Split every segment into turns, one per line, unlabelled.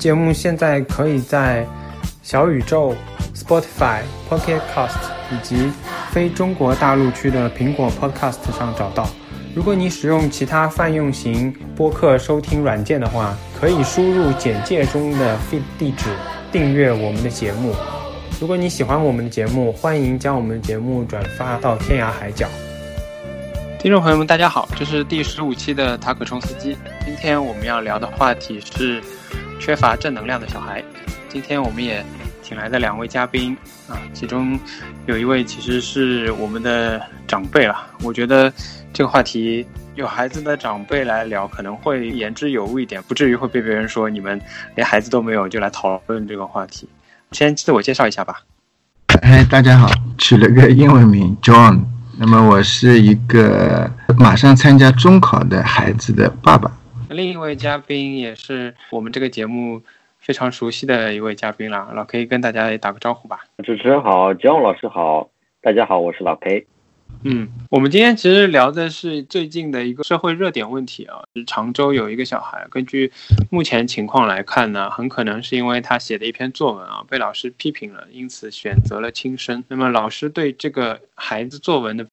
节目现在可以在小宇宙、Spotify、Pocket Cast 以及非中国大陆区的苹果 Podcast 上找到。如果你使用其他泛用型播客收听软件的话，可以输入简介中的 feed 地址订阅我们的节目。如果你喜欢我们的节目，欢迎将我们的节目转发到天涯海角。听众朋友们，大家好，这是第十五期的塔可冲司机。今天我们要聊的话题是缺乏正能量的小孩。今天我们也请来的两位嘉宾啊，其中有一位其实是我们的长辈了。我觉得这个话题有孩子的长辈来聊，可能会言之有物一点，不至于会被别人说你们连孩子都没有就来讨论这个话题。先自我介绍一下吧。
哎，大家好，取了个英文名 John。那么我是一个马上参加中考的孩子的爸爸。
另一位嘉宾也是我们这个节目非常熟悉的一位嘉宾了，老 K 跟大家也打个招呼吧。
主持人好，姜老师好，大家好，我是老 K。
嗯，我们今天其实聊的是最近的一个社会热点问题啊，是常州有一个小孩，根据目前情况来看呢，很可能是因为他写的一篇作文啊被老师批评了，因此选择了轻生。那么老师对这个孩子作文的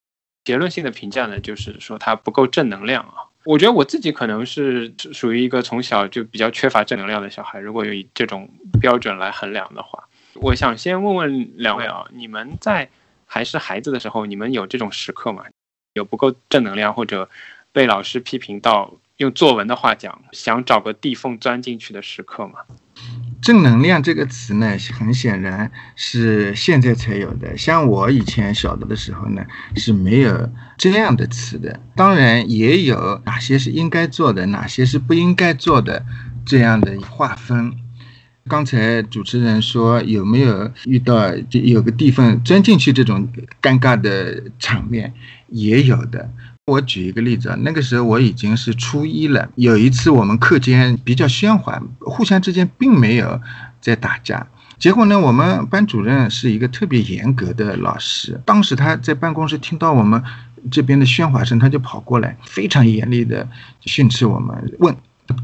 结论性的评价呢，就是说他不够正能量啊。我觉得我自己可能是属于一个从小就比较缺乏正能量的小孩，如果有以这种标准来衡量的话，我想先问问两位啊，你们在。还是孩子的时候，你们有这种时刻吗？有不够正能量，或者被老师批评到用作文的话讲，想找个地缝钻进去的时刻吗？
正能量这个词呢，很显然是现在才有的。像我以前小的的时候呢，是没有这样的词的。当然，也有哪些是应该做的，哪些是不应该做的这样的划分。刚才主持人说有没有遇到就有个地方钻进去这种尴尬的场面，也有的。我举一个例子啊，那个时候我已经是初一了。有一次我们课间比较喧哗，互相之间并没有在打架。结果呢，我们班主任是一个特别严格的老师，当时他在办公室听到我们这边的喧哗声，他就跑过来，非常严厉的训斥我们，问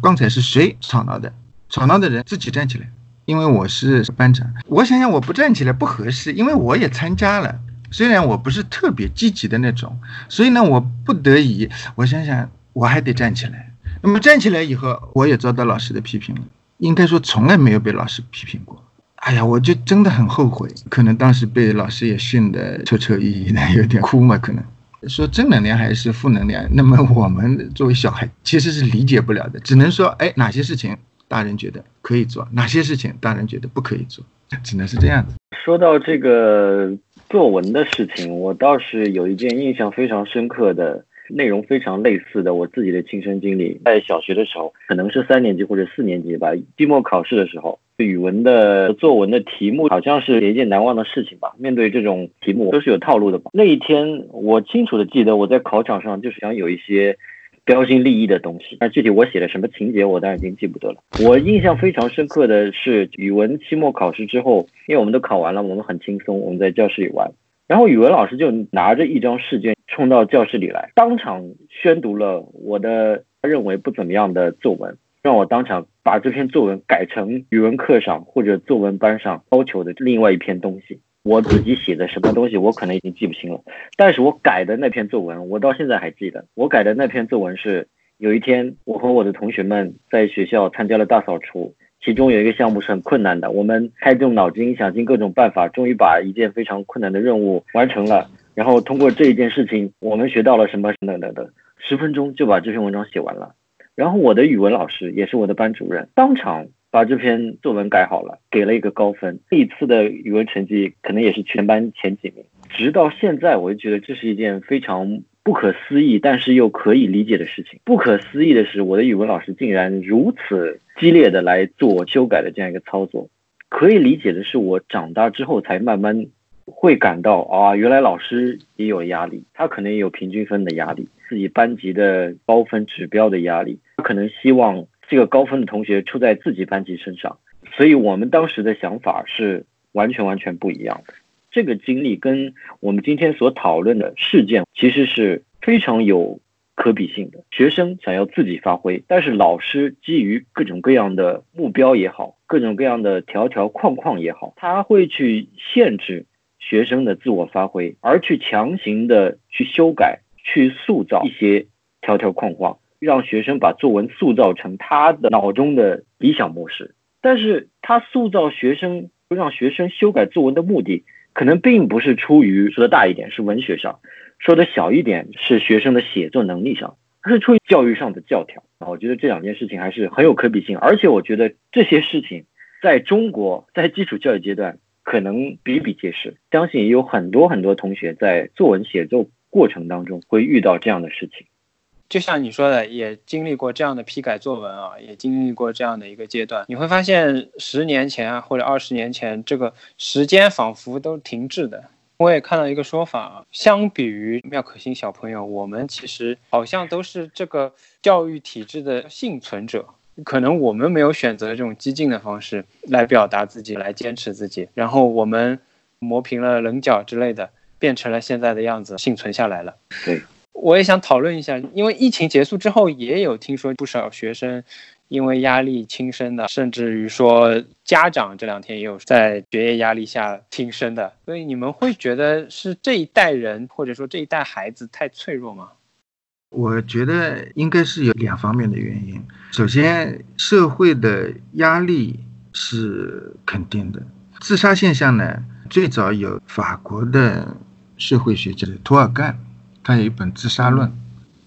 刚才是谁吵闹的。吵闹的人自己站起来，因为我是班长。我想想，我不站起来不合适，因为我也参加了，虽然我不是特别积极的那种，所以呢，我不得已，我想想，我还得站起来。那么站起来以后，我也遭到老师的批评了。应该说，从来没有被老师批评过。哎呀，我就真的很后悔，可能当时被老师也训得彻彻依依的，有点哭嘛。可能说正能量还是负能量，那么我们作为小孩其实是理解不了的，只能说，哎，哪些事情。大人觉得可以做哪些事情，大人觉得不可以做，只能是这样子。
说到这个作文的事情，我倒是有一件印象非常深刻的内容，非常类似的我自己的亲身经历。在小学的时候，可能是三年级或者四年级吧，期末考试的时候，语文的作文的题目好像是一件难忘的事情吧。面对这种题目都是有套路的吧。那一天我清楚的记得，我在考场上就是想有一些。标新立异的东西，但具体我写了什么情节，我当然已经记不得了。我印象非常深刻的是语文期末考试之后，因为我们都考完了，我们很轻松，我们在教室里玩，然后语文老师就拿着一张试卷冲到教室里来，当场宣读了我的认为不怎么样的作文，让我当场把这篇作文改成语文课上或者作文班上要求的另外一篇东西。我自己写的什么东西，我可能已经记不清了，但是我改的那篇作文，我到现在还记得。我改的那篇作文是，有一天我和我的同学们在学校参加了大扫除，其中有一个项目是很困难的，我们开动脑筋，想尽各种办法，终于把一件非常困难的任务完成了。然后通过这一件事情，我们学到了什么等等等，十分钟就把这篇文章写完了。然后我的语文老师也是我的班主任，当场。把这篇作文改好了，给了一个高分。这一次的语文成绩可能也是全班前几名。直到现在，我就觉得这是一件非常不可思议，但是又可以理解的事情。不可思议的是，我的语文老师竟然如此激烈的来做修改的这样一个操作。可以理解的是，我长大之后才慢慢会感到啊，原来老师也有压力，他可能也有平均分的压力，自己班级的高分指标的压力，他可能希望。这个高分的同学出在自己班级身上，所以我们当时的想法是完全完全不一样的。这个经历跟我们今天所讨论的事件其实是非常有可比性的。学生想要自己发挥，但是老师基于各种各样的目标也好，各种各样的条条框框也好，他会去限制学生的自我发挥，而去强行的去修改、去塑造一些条条框框，让学生把作文塑造成他的脑中的理想模式。但是他塑造学生、让学生修改作文的目的。可能并不是出于说的大一点是文学上，说的小一点是学生的写作能力上，而是出于教育上的教条啊。我觉得这两件事情还是很有可比性，而且我觉得这些事情在中国在基础教育阶段可能比比皆是，相信也有很多很多同学在作文写作过程当中会遇到这样的事情。
就像你说的，也经历过这样的批改作文啊，也经历过这样的一个阶段。你会发现，十年前啊，或者二十年前，这个时间仿佛都停滞的。我也看到一个说法啊，相比于妙可欣小朋友，我们其实好像都是这个教育体制的幸存者。可能我们没有选择这种激进的方式来表达自己，来坚持自己，然后我们磨平了棱角之类的，变成了现在的样子，幸存下来了。
对。
我也想讨论一下，因为疫情结束之后，也有听说不少学生因为压力轻生的，甚至于说家长这两天也有在学业压力下轻生的。所以你们会觉得是这一代人或者说这一代孩子太脆弱吗？
我觉得应该是有两方面的原因。首先，社会的压力是肯定的。自杀现象呢，最早有法国的社会学家托尔干。他有一本《自杀论》，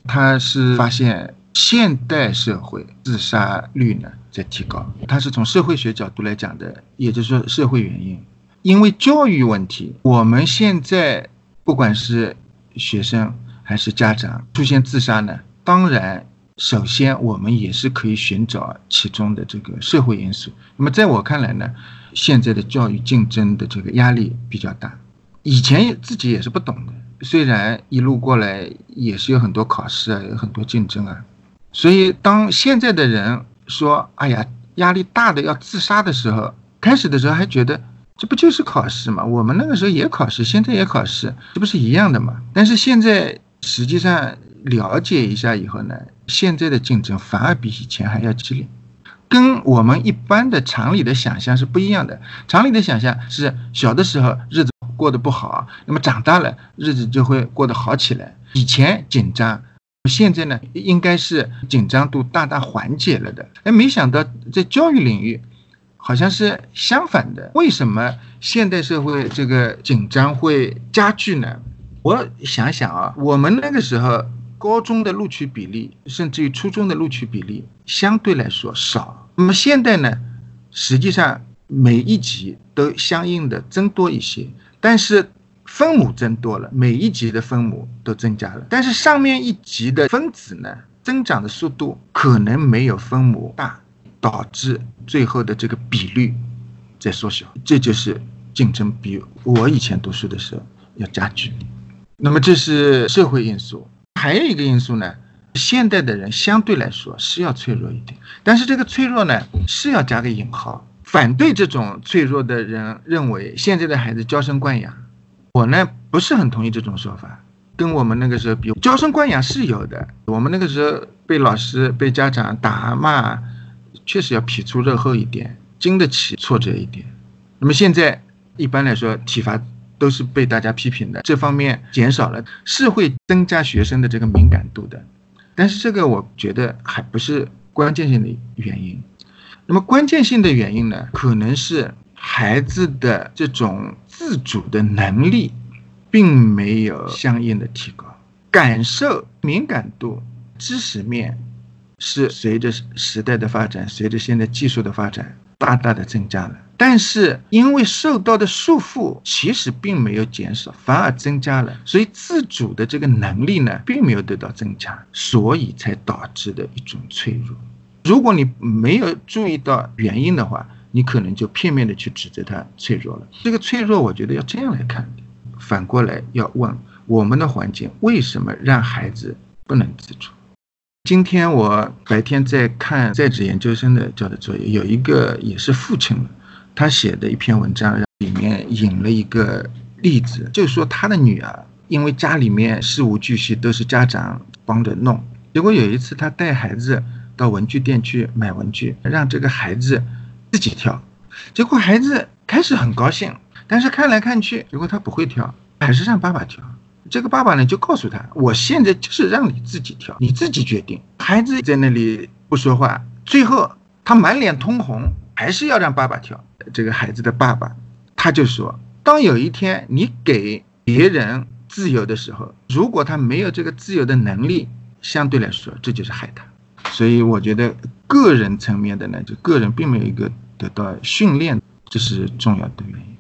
他是发现现代社会自杀率呢在提高，他是从社会学角度来讲的，也就是说社会原因，因为教育问题，我们现在不管是学生还是家长出现自杀呢，当然首先我们也是可以寻找其中的这个社会因素。那么在我看来呢，现在的教育竞争的这个压力比较大，以前自己也是不懂的。虽然一路过来也是有很多考试啊，有很多竞争啊，所以当现在的人说“哎呀，压力大的要自杀”的时候，开始的时候还觉得这不就是考试嘛？我们那个时候也考试，现在也考试，这不是一样的嘛？但是现在实际上了解一下以后呢，现在的竞争反而比以前还要激烈，跟我们一般的常理的想象是不一样的。常理的想象是小的时候日子。过得不好，那么长大了日子就会过得好起来。以前紧张，现在呢应该是紧张度大大缓解了的。哎，没想到在教育领域，好像是相反的。为什么现代社会这个紧张会加剧呢？我想想啊，我们那个时候高中的录取比例，甚至于初中的录取比例相对来说少。那么现在呢，实际上每一级都相应的增多一些。但是分母增多了，每一级的分母都增加了，但是上面一级的分子呢，增长的速度可能没有分母大，导致最后的这个比率在缩小，这就是竞争比我以前读书的时候要加剧。那么这是社会因素，还有一个因素呢，现代的人相对来说是要脆弱一点，但是这个脆弱呢是要加个引号。反对这种脆弱的人认为现在的孩子娇生惯养，我呢不是很同意这种说法。跟我们那个时候比，娇生惯养是有的。我们那个时候被老师、被家长打骂，确实要皮粗肉厚一点，经得起挫折一点。那么现在一般来说体罚都是被大家批评的，这方面减少了，是会增加学生的这个敏感度的。但是这个我觉得还不是关键性的原因。那么关键性的原因呢，可能是孩子的这种自主的能力，并没有相应的提高，感受敏感度、知识面是随着时代的发展，随着现在技术的发展，大大的增加了。但是因为受到的束缚其实并没有减少，反而增加了，所以自主的这个能力呢，并没有得到增强，所以才导致的一种脆弱。如果你没有注意到原因的话，你可能就片面的去指责他脆弱了。这个脆弱，我觉得要这样来看，反过来要问我们的环境为什么让孩子不能自主。今天我白天在看在职研究生的交的作业，有一个也是父亲他写的一篇文章，里面引了一个例子，就是说他的女儿因为家里面事无巨细，都是家长。帮着弄。结果有一次，他带孩子到文具店去买文具，让这个孩子自己挑。结果孩子开始很高兴，但是看来看去，结果他不会挑，还是让爸爸挑。这个爸爸呢就告诉他：“我现在就是让你自己挑，你自己决定。”孩子在那里不说话，最后他满脸通红，还是要让爸爸挑。这个孩子的爸爸他就说：“当有一天你给别人自由的时候，如果他没有这个自由的能力。”相对来说，这就是害他，所以我觉得个人层面的呢，就个人并没有一个得到训练，这是重要的原因。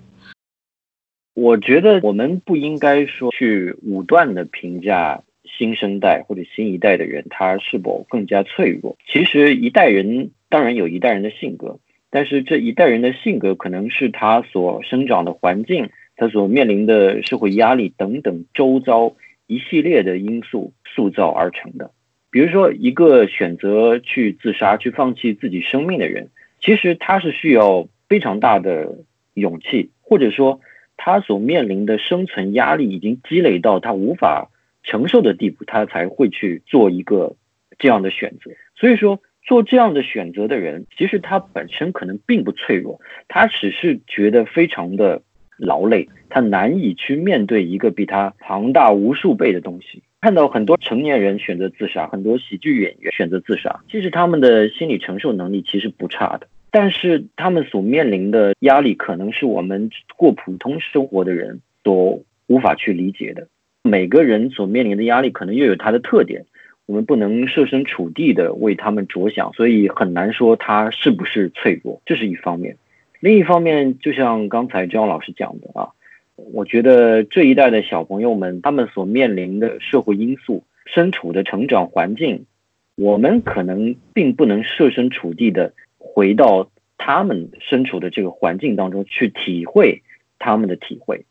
我觉得我们不应该说去武断的评价新生代或者新一代的人，他是否更加脆弱。其实一代人当然有一代人的性格，但是这一代人的性格可能是他所生长的环境，他所面临的社会压力等等周遭。一系列的因素塑造而成的，比如说一个选择去自杀、去放弃自己生命的人，其实他是需要非常大的勇气，或者说他所面临的生存压力已经积累到他无法承受的地步，他才会去做一个这样的选择。所以说，做这样的选择的人，其实他本身可能并不脆弱，他只是觉得非常的。劳累，他难以去面对一个比他庞大无数倍的东西。看到很多成年人选择自杀，很多喜剧演员选择自杀，其实他们的心理承受能力其实不差的，但是他们所面临的压力，可能是我们过普通生活的人所无法去理解的。每个人所面临的压力，可能又有他的特点，我们不能设身处地的为他们着想，所以很难说他是不是脆弱，这是一方面。另一方面，就像刚才张老师讲的啊，我觉得这一代的小朋友们，他们所面临的社会因素、身处的成长环境，我们可能并不能设身处地的回到他们身处的这个环境当中去体会他们的体会。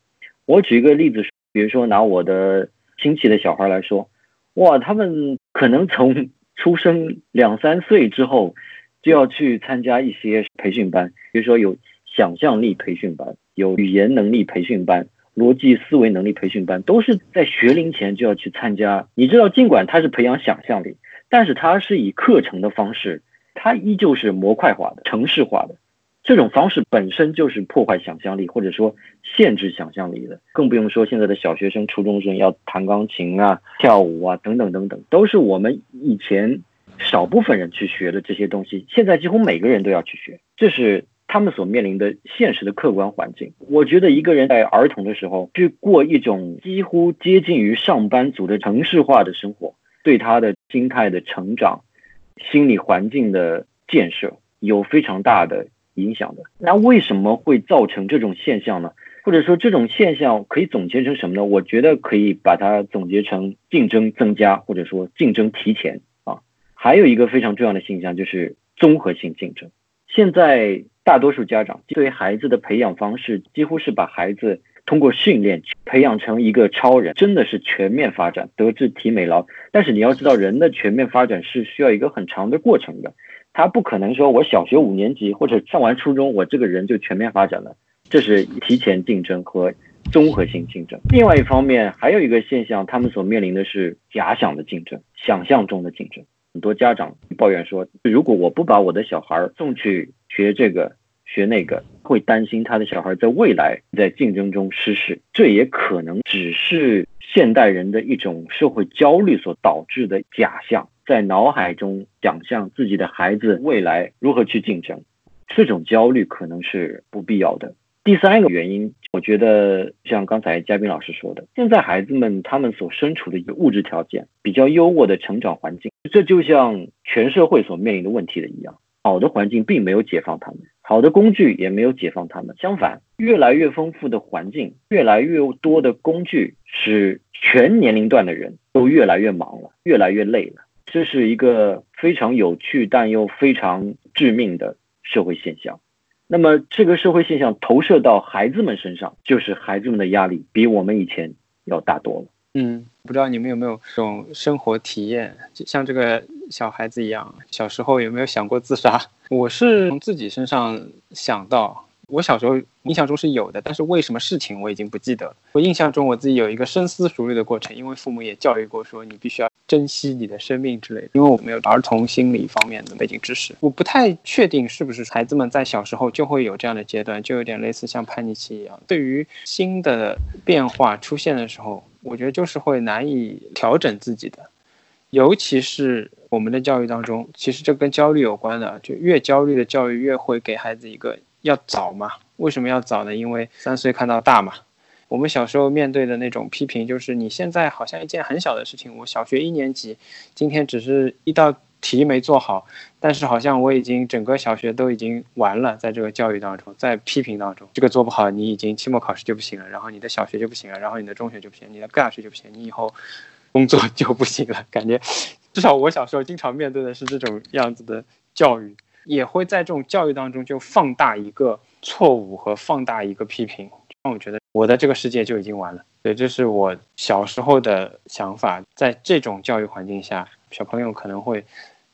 我举一个例子，比如说拿我的亲戚的小孩来说，哇，他们可能从出生两三岁之后。就要去参加一些培训班，比如说有想象力培训班、有语言能力培训班、逻辑思维能力培训班，都是在学龄前就要去参加。你知道，尽管它是培养想象力，但是它是以课程的方式，它依旧是模块化的、程式化的。这种方式本身就是破坏想象力，或者说限制想象力的。更不用说现在的小学生、初中生要弹钢琴啊、跳舞啊等等等等，都是我们以前。少部分人去学的这些东西，现在几乎每个人都要去学，这是他们所面临的现实的客观环境。我觉得一个人在儿童的时候去过一种几乎接近于上班族的城市化的生活，对他的心态的成长、心理环境的建设有非常大的影响的。那为什么会造成这种现象呢？或者说这种现象可以总结成什么呢？我觉得可以把它总结成竞争增加，或者说竞争提前啊。还有一个非常重要的现象就是综合性竞争。现在大多数家长对孩子的培养方式，几乎是把孩子通过训练培养成一个超人，真的是全面发展，德智体美劳。但是你要知道，人的全面发展是需要一个很长的过程的，他不可能说我小学五年级或者上完初中，我这个人就全面发展了。这是提前竞争和综合性竞争。另外一方面，还有一个现象，他们所面临的是假想的竞争，想象中的竞争。很多家长抱怨说，如果我不把我的小孩送去学这个学那个，会担心他的小孩在未来在竞争中失势。这也可能只是现代人的一种社会焦虑所导致的假象，在脑海中想象自己的孩子未来如何去竞争，这种焦虑可能是不必要的。第三个原因，我觉得像刚才嘉宾老师说的，现在孩子们他们所身处的一个物质条件比较优渥的成长环境，这就像全社会所面临的问题的一样，好的环境并没有解放他们，好的工具也没有解放他们，相反，越来越丰富的环境，越来越多的工具，使全年龄段的人都越来越忙了，越来越累了，这是一个非常有趣但又非常致命的社会现象。那么这个社会现象投射到孩子们身上，就是孩子们的压力比我们以前要大多了。
嗯，不知道你们有没有这种生活体验，就像这个小孩子一样，小时候有没有想过自杀？我是从自己身上想到，我小时候印象中是有的，但是为什么事情我已经不记得了。我印象中我自己有一个深思熟虑的过程，因为父母也教育过说你必须要珍惜你的生命之类的。因为我没有儿童心理方面的背景知识，我不太确定是不是孩子们在小时候就会有这样的阶段，就有点类似像叛逆期一样。对于新的变化出现的时候，我觉得就是会难以调整自己的，尤其是我们的教育当中，其实这跟焦虑有关的，就越焦虑的教育越会给孩子一个。要早嘛？为什么要早呢？因为三岁看到大嘛。我们小时候面对的那种批评，就是你现在好像一件很小的事情，我小学一年级，今天只是一道题没做好，但是好像我已经整个小学都已经完了，在这个教育当中，在批评当中，这个做不好，你已经期末考试就不行了，然后你的小学就不行了，然后你的中学就不行，你的大学就不行，你以后工作就不行了。感觉至少我小时候经常面对的是这种样子的教育。也会在这种教育当中就放大一个错误和放大一个批评，让我觉得我的这个世界就已经完了。对，这是我小时候的想法。在这种教育环境下，小朋友可能会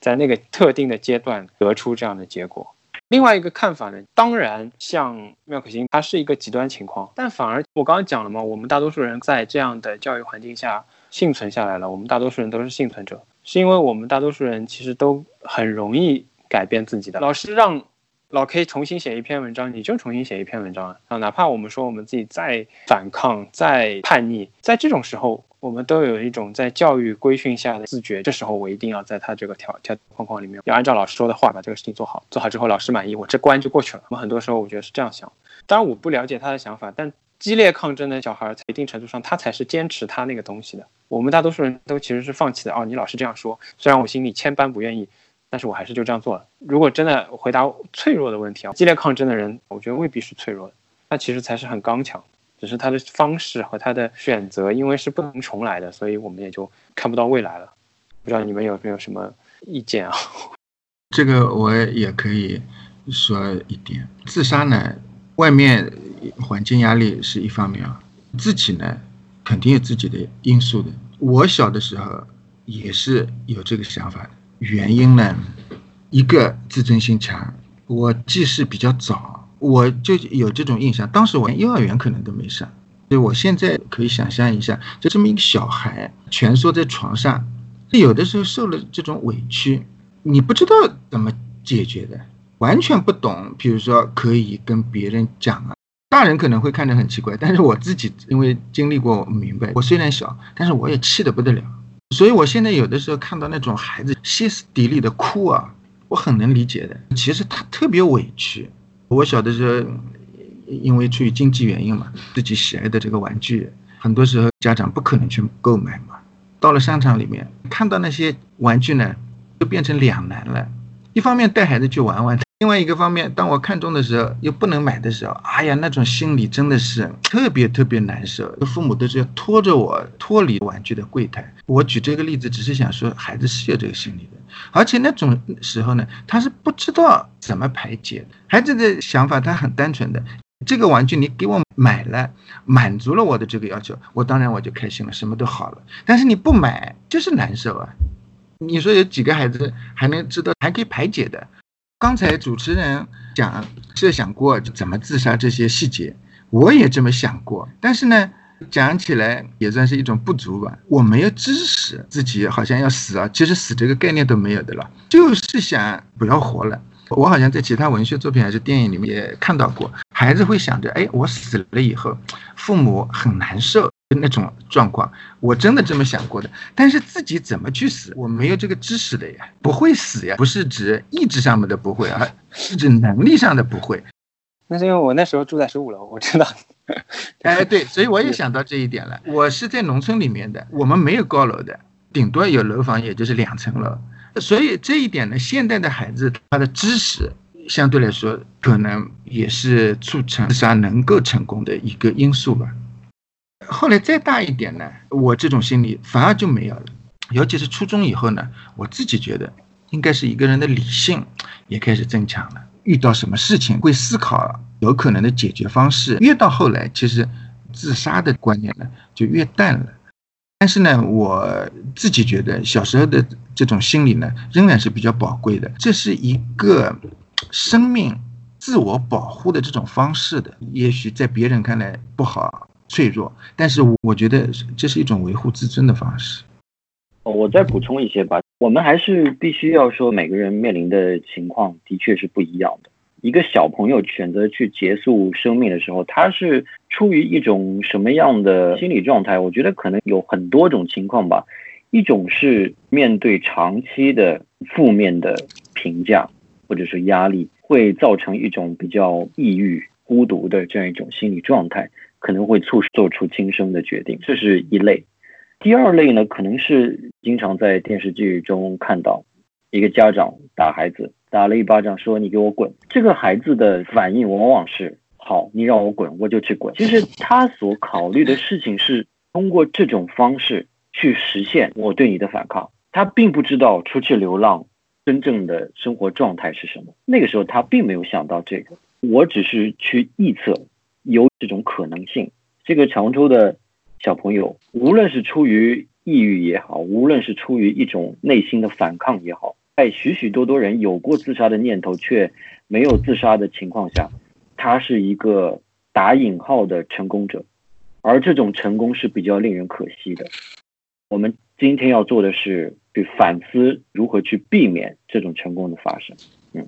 在那个特定的阶段得出这样的结果。另外一个看法呢，当然像妙可欣，它是一个极端情况，但反而我刚刚讲了嘛，我们大多数人在这样的教育环境下幸存下来了，我们大多数人都是幸存者，是因为我们大多数人其实都很容易。改变自己的老师让老 K 重新写一篇文章，你就重新写一篇文章啊！哪怕我们说我们自己再反抗、再叛逆，在这种时候，我们都有一种在教育规训下的自觉。这时候我一定要在他这个条条框框里面，要按照老师说的话把这个事情做好。做好之后，老师满意，我这关就过去了。我们很多时候我觉得是这样想，当然我不了解他的想法，但激烈抗争的小孩，在一定程度上他才是坚持他那个东西的。我们大多数人都其实是放弃的。哦，你老是这样说，虽然我心里千般不愿意。但是我还是就这样做了。如果真的回答脆弱的问题啊，激烈抗争的人，我觉得未必是脆弱的，他其实才是很刚强，只是他的方式和他的选择，因为是不能重来的，所以我们也就看不到未来了。不知道你们有没有什么意见啊？
这个我也可以说一点，自杀呢，外面环境压力是一方面啊，自己呢肯定有自己的因素的。我小的时候也是有这个想法的。原因呢，一个自尊心强，我记事比较早，我就有这种印象。当时我连幼儿园可能都没上，所以我现在可以想象一下，就这么一个小孩蜷缩在床上，有的时候受了这种委屈，你不知道怎么解决的，完全不懂。比如说可以跟别人讲啊，大人可能会看着很奇怪，但是我自己因为经历过，我明白。我虽然小，但是我也气得不得了。所以，我现在有的时候看到那种孩子歇斯底里的哭啊，我很能理解的。其实他特别委屈。我小的时候，因为出于经济原因嘛，自己喜爱的这个玩具，很多时候家长不可能去购买嘛。到了商场里面，看到那些玩具呢，就变成两难了。一方面带孩子去玩玩。另外一个方面，当我看中的时候又不能买的时候，哎呀，那种心里真的是特别特别难受。父母都是要拖着我脱离玩具的柜台。我举这个例子，只是想说，孩子是有这个心理的，而且那种时候呢，他是不知道怎么排解的。孩子的想法他很单纯的，这个玩具你给我买了，满足了我的这个要求，我当然我就开心了，什么都好了。但是你不买，就是难受啊。你说有几个孩子还能知道还可以排解的？刚才主持人讲设想过怎么自杀这些细节，我也这么想过，但是呢，讲起来也算是一种不足吧。我没有知识，自己好像要死啊，其实死这个概念都没有的了，就是想不要活了。我好像在其他文学作品还是电影里面也看到过，孩子会想着，哎，我死了以后，父母很难受。那种状况，我真的这么想过的。但是自己怎么去死，我没有这个知识的呀，不会死呀，不是指意志上面的不会啊，是指能力上的不会。
那是因为我那时候住在十五楼，我知道。
哎，对，所以我也 想到这一点了。我是在农村里面的，我们没有高楼的，顶多有楼房，也就是两层楼。所以这一点呢，现代的孩子他的知识相对来说，可能也是促成自杀能够成功的一个因素吧。后来再大一点呢，我这种心理反而就没有了。尤其是初中以后呢，我自己觉得应该是一个人的理性也开始增强了。遇到什么事情会思考有可能的解决方式。越到后来，其实自杀的观念呢就越淡了。但是呢，我自己觉得小时候的这种心理呢仍然是比较宝贵的。这是一个生命自我保护的这种方式的，也许在别人看来不好、脆弱，但是我觉得这是一种维护自尊的方式。
我再补充一些吧，我们还是必须要说，每个人面临的情况的确是不一样的。一个小朋友选择去结束生命的时候，他是出于一种什么样的心理状态？我觉得可能有很多种情况吧。一种是面对长期的负面的评价或者是压力，会造成一种比较抑郁、孤独的这样一种心理状态，可能会促使做出轻生的决定。这是一类。第二类呢，可能是经常在电视剧中看到一个家长打孩子。打了一巴掌，说：“你给我滚！”这个孩子的反应往往是：“好，你让我滚，我就去滚。”其实他所考虑的事情是通过这种方式去实现我对你的反抗。他并不知道出去流浪真正的生活状态是什么。那个时候他并没有想到这个，我只是去臆测有这种可能性。这个常州的小朋友，无论是出于抑郁也好，无论是出于一种内心的反抗也好。在许许多多人有过自杀的念头却没有自杀的情况下，他是一个打引号的成功者，而这种成功是比较令人可惜的。我们今天要做的是去反思如何去避免这种成功的发生。嗯，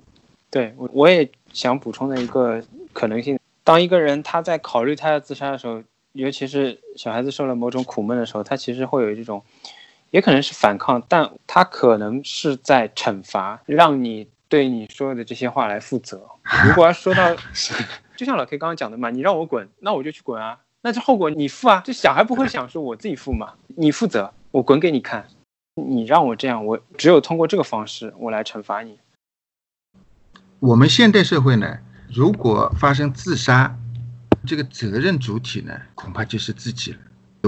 对我我也想补充的一个可能性，当一个人他在考虑他要自杀的时候，尤其是小孩子受了某种苦闷的时候，他其实会有这种。也可能是反抗，但他可能是在惩罚，让你对你说的这些话来负责。如果要说到，就像老 K 刚刚讲的嘛，你让我滚，那我就去滚啊，那这后果你负啊。这小孩不会想说我自己负嘛，你负责，我滚给你看。你让我这样，我只有通过这个方式，我来惩罚你。
我们现代社会呢，如果发生自杀，这个责任主体呢，恐怕就是自己了。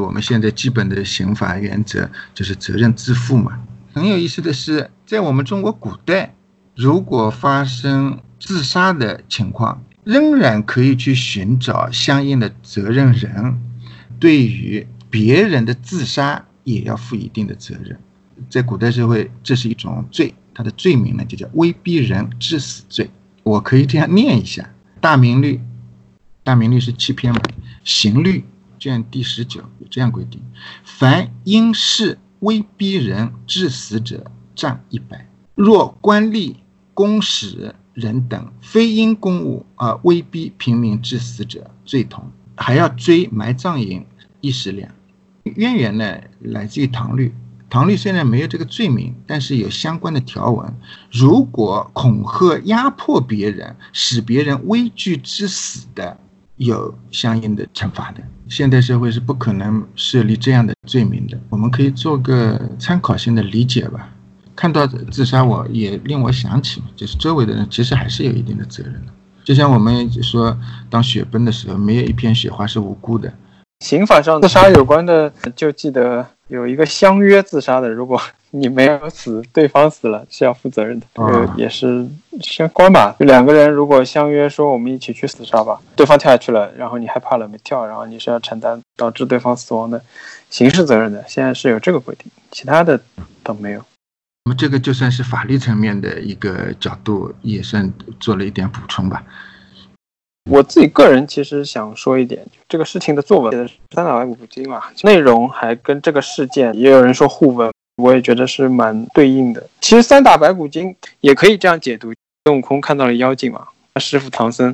我们现在基本的刑法原则就是责任自负嘛。很有意思的是，在我们中国古代，如果发生自杀的情况，仍然可以去寻找相应的责任人，对于别人的自杀也要负一定的责任。在古代社会，这是一种罪，它的罪名呢就叫威逼人致死罪。我可以这样念一下：《大明律》，《大明律》是七篇嘛，《刑律》。卷第十九有这样规定：凡因事威逼人致死者，杖一百；若官吏、公使人等非因公务而威逼平民致死者，罪同，还要追埋葬银一十两。渊源呢，来自于唐律。唐律虽然没有这个罪名，但是有相关的条文：如果恐吓压迫别人，使别人危惧致死的。有相应的惩罚的，现代社会是不可能设立这样的罪名的。我们可以做个参考性的理解吧。看到自杀，我也令我想起，就是周围的人其实还是有一定的责任的。就像我们说，当雪崩的时候，没有一片雪花是无辜的。
刑法上自杀有关的，就记得有一个相约自杀的，如果你没有死，对方死了是要负责任的。这个也是相关吧？就两个人如果相约说我们一起去自杀吧，对方跳下去了，然后你害怕了没跳，然后你是要承担导致对方死亡的刑事责任的。现在是有这个规定，其他的都没有。
那么这个就算是法律层面的一个角度，也算做了一点补充吧。
我自己个人其实想说一点，这个事情的作文写的三打白骨精嘛，内容还跟这个事件也有人说互文，我也觉得是蛮对应的。其实三打白骨精也可以这样解读：孙悟空看到了妖精嘛，他师傅唐僧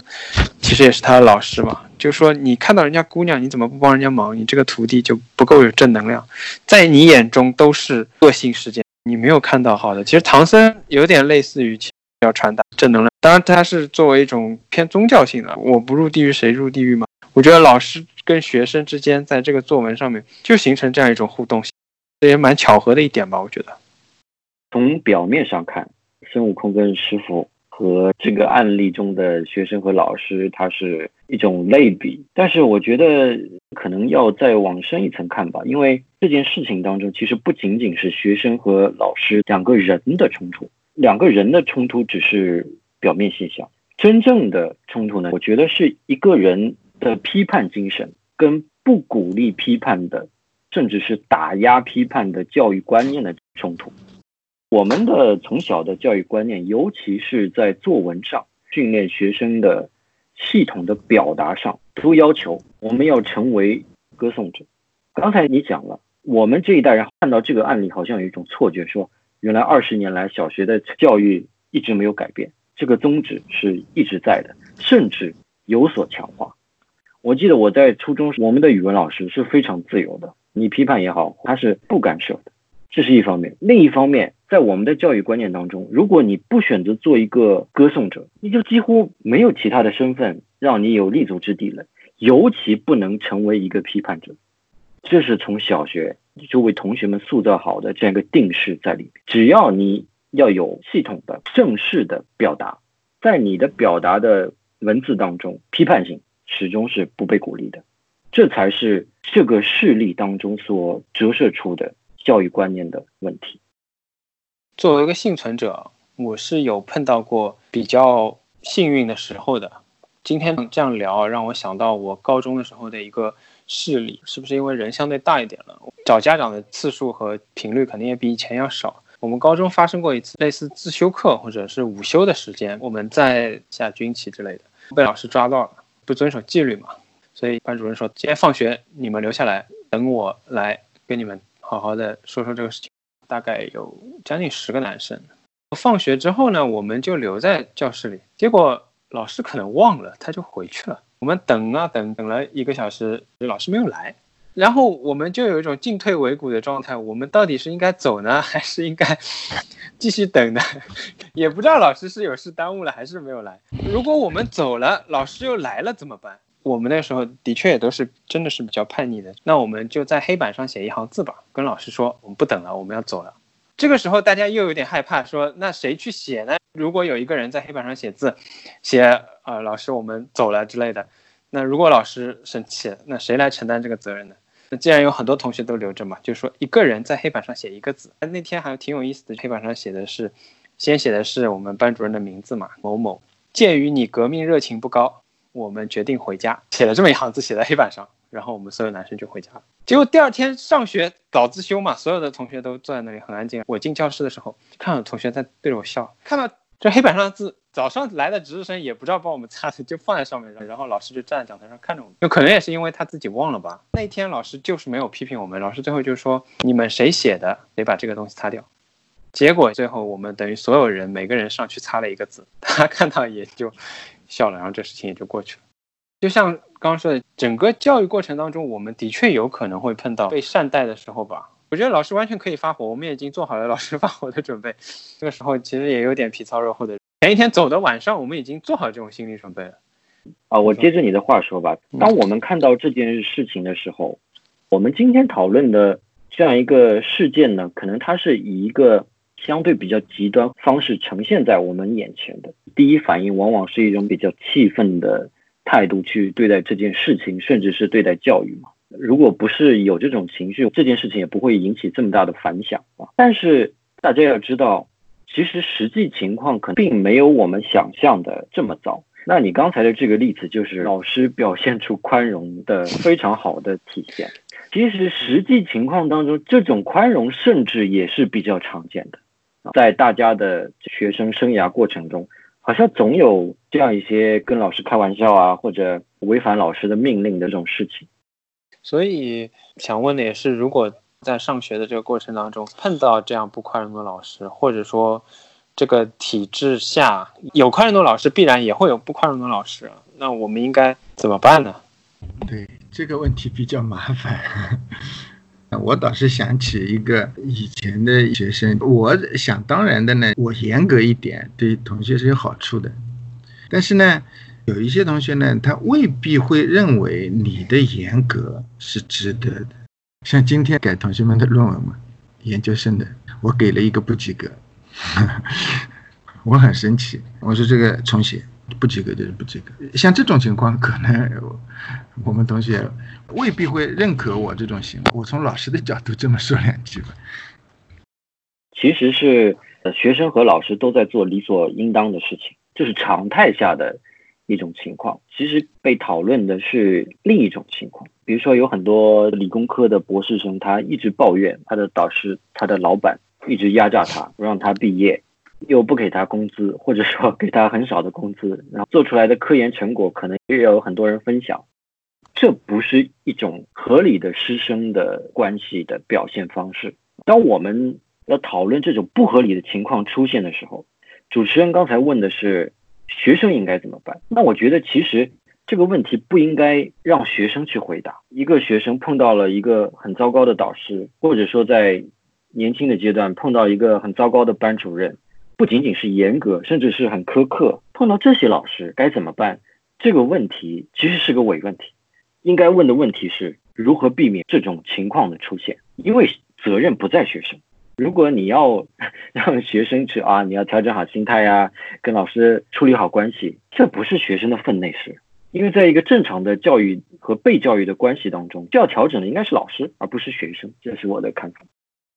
其实也是他的老师嘛，就说你看到人家姑娘，你怎么不帮人家忙？你这个徒弟就不够有正能量，在你眼中都是恶性事件，你没有看到好的。其实唐僧有点类似于要传达正能量。当然，它是作为一种偏宗教性的。我不入地狱，谁入地狱嘛？我觉得老师跟学生之间在这个作文上面就形成这样一种互动性，这也蛮巧合的一点吧？我觉得。
从表面上看，孙悟空跟师傅和这个案例中的学生和老师，它是一种类比。但是我觉得可能要再往深一层看吧，因为这件事情当中其实不仅仅是学生和老师两个人的冲突，两个人的冲突只是。表面现象，真正的冲突呢？我觉得是一个人的批判精神跟不鼓励批判的，甚至是打压批判的教育观念的冲突。我们的从小的教育观念，尤其是在作文上，训练学生的系统的表达上，都要求我们要成为歌颂者。刚才你讲了，我们这一代人看到这个案例，好像有一种错觉，说原来二十年来小学的教育一直没有改变，这个宗旨是一直在的，甚至有所强化。我记得我在初中时，我们的语文老师是非常自由的，你批判也好，他是不干涉的，这是一方面。另一方面，在我们的教育观念当中，如果你不选择做一个歌颂者，你就几乎没有其他的身份让你有立足之地了，尤其不能成为一个批判者。这是从小学就为同学们塑造好的这样一个定式在里面。只要你要有系统的、正式的表达，在你的表达的文字当中，批判性始终是不被鼓励的。这才是这个事例当中所折射出的教育观念的问题。
作为一个幸存者，我是有碰到过比较幸运的时候的。今天这样聊，让我想到我高中的时候的一个。事例是不是因为人相对大一点了，找家长的次数和频率肯定也比以前要少。我们高中发生过一次类似自修课或者是午休的时间，我们在下军旗之类的，被老师抓到了，不遵守纪律嘛，所以班主任说今天放学你们留下来等我来跟你们好好的说说这个事情。大概有将近十个男生，放学之后呢，我们就留在教室里，结果老师可能忘了，他就回去了。我们等啊等，等了一个小时，老师没有来，然后我们就有一种进退维谷的状态。我们到底是应该走呢，还是应该 继续等呢？也不知道老师是有事耽误了，还是没有来。如果我们走了，老师又来了怎么办？我们那时候的确也都是真的是比较叛逆的。那我们就在黑板上写一行字吧，跟老师说我们不等了，我们要走了。这个时候大家又有点害怕，说那谁去写呢？如果有一个人在黑板上写字，写。啊，老师，我们走了之类的。那如果老师生气，那谁来承担这个责任呢？那既然有很多同学都留着嘛，就说一个人在黑板上写一个字。那天还挺有意思的，黑板上写的是，先写的是我们班主任的名字嘛，某某。鉴于你革命热情不高，我们决定回家。写了这么一行字，写在黑板上，然后我们所有男生就回家了。结果第二天上学早自修嘛，所有的同学都坐在那里很安静。我进教室的时候，看到同学在对着我笑，看到这黑板上的字。早上来的值日生也不知道帮我们擦，就放在上面，然后老师就站在讲台上看着我们。有可能也是因为他自己忘了吧。那天老师就是没有批评我们，老师最后就说：“你们谁写的，得把这个东西擦掉。”结果最后我们等于所有人每个人上去擦了一个字，他看到也就笑了，然后这事情也就过去了。就像刚刚说的，整个教育过程当中，我们的确有可能会碰到被善待的时候吧。我觉得老师完全可以发火，我们已经做好了老师发火的准备。这个时候其实也有点皮糙肉厚的。前一天走的晚上，我们已经做好这种心理准备了。
啊，我接着你的话说吧。当我们看到这件事情的时候，我们今天讨论的这样一个事件呢，可能它是以一个相对比较极端方式呈现在我们眼前的。第一反应往往是一种比较气愤的态度去对待这件事情，甚至是对待教育嘛。如果不是有这种情绪，这件事情也不会引起这么大的反响啊。但是大家要知道。其实实际情况可能并没有我们想象的这么糟。那你刚才的这个例子就是老师表现出宽容的非常好的体现。其实实际情况当中，这种宽容甚至也是比较常见的。在大家的学生生涯过程中，好像总有这样一些跟老师开玩笑啊，或者违反老师的命令的这种事情。
所以想问的也是，如果。在上学的这个过程当中，碰到这样不宽容的老师，或者说这个体制下有宽容的老师，必然也会有不宽容的老师。那我们应该怎么办呢？
对这个问题比较麻烦。我倒是想起一个以前的学生，我想当然的呢，我严格一点对同学是有好处的。但是呢，有一些同学呢，他未必会认为你的严格是值得的。像今天改同学们的论文嘛，研究生的，我给了一个不及格，我很生气，我说这个重写，不及格就是不及格。像这种情况，可能我们同学未必会认可我这种行为。我从老师的角度这么说两句吧。
其实是学生和老师都在做理所应当的事情，这是常态下的。一种情况，其实被讨论的是另一种情况。比如说，有很多理工科的博士生，他一直抱怨他的导师、他的老板一直压榨他，不让他毕业。又不给他工资，或者说给他很少的工资，然后做出来的科研成果可能又有很多人分享，这不是一种合理的师生的关系的表现方式。当我们要讨论这种不合理的情况出现的时候，主持人刚才问的是学生应该怎么办？那我觉得其实这个问题不应该让学生去回答。一个学生碰到了一个很糟糕的导师，或者说在年轻的阶段碰到一个很糟糕的班主任，不仅仅是严格，甚至是很苛刻。碰到这些老师该怎么办？这个问题其实是个伪问题。应该问的问题是如何避免这种情况的出现？因为责任不在学生。如果你要 让学生去啊，你要调整好心态呀，跟老师处理好关系，这不是学生的分内事。因为在一个正常的教育和被教育的关系当中，需要调整的应该是老师，而不是学生。这是我的看法。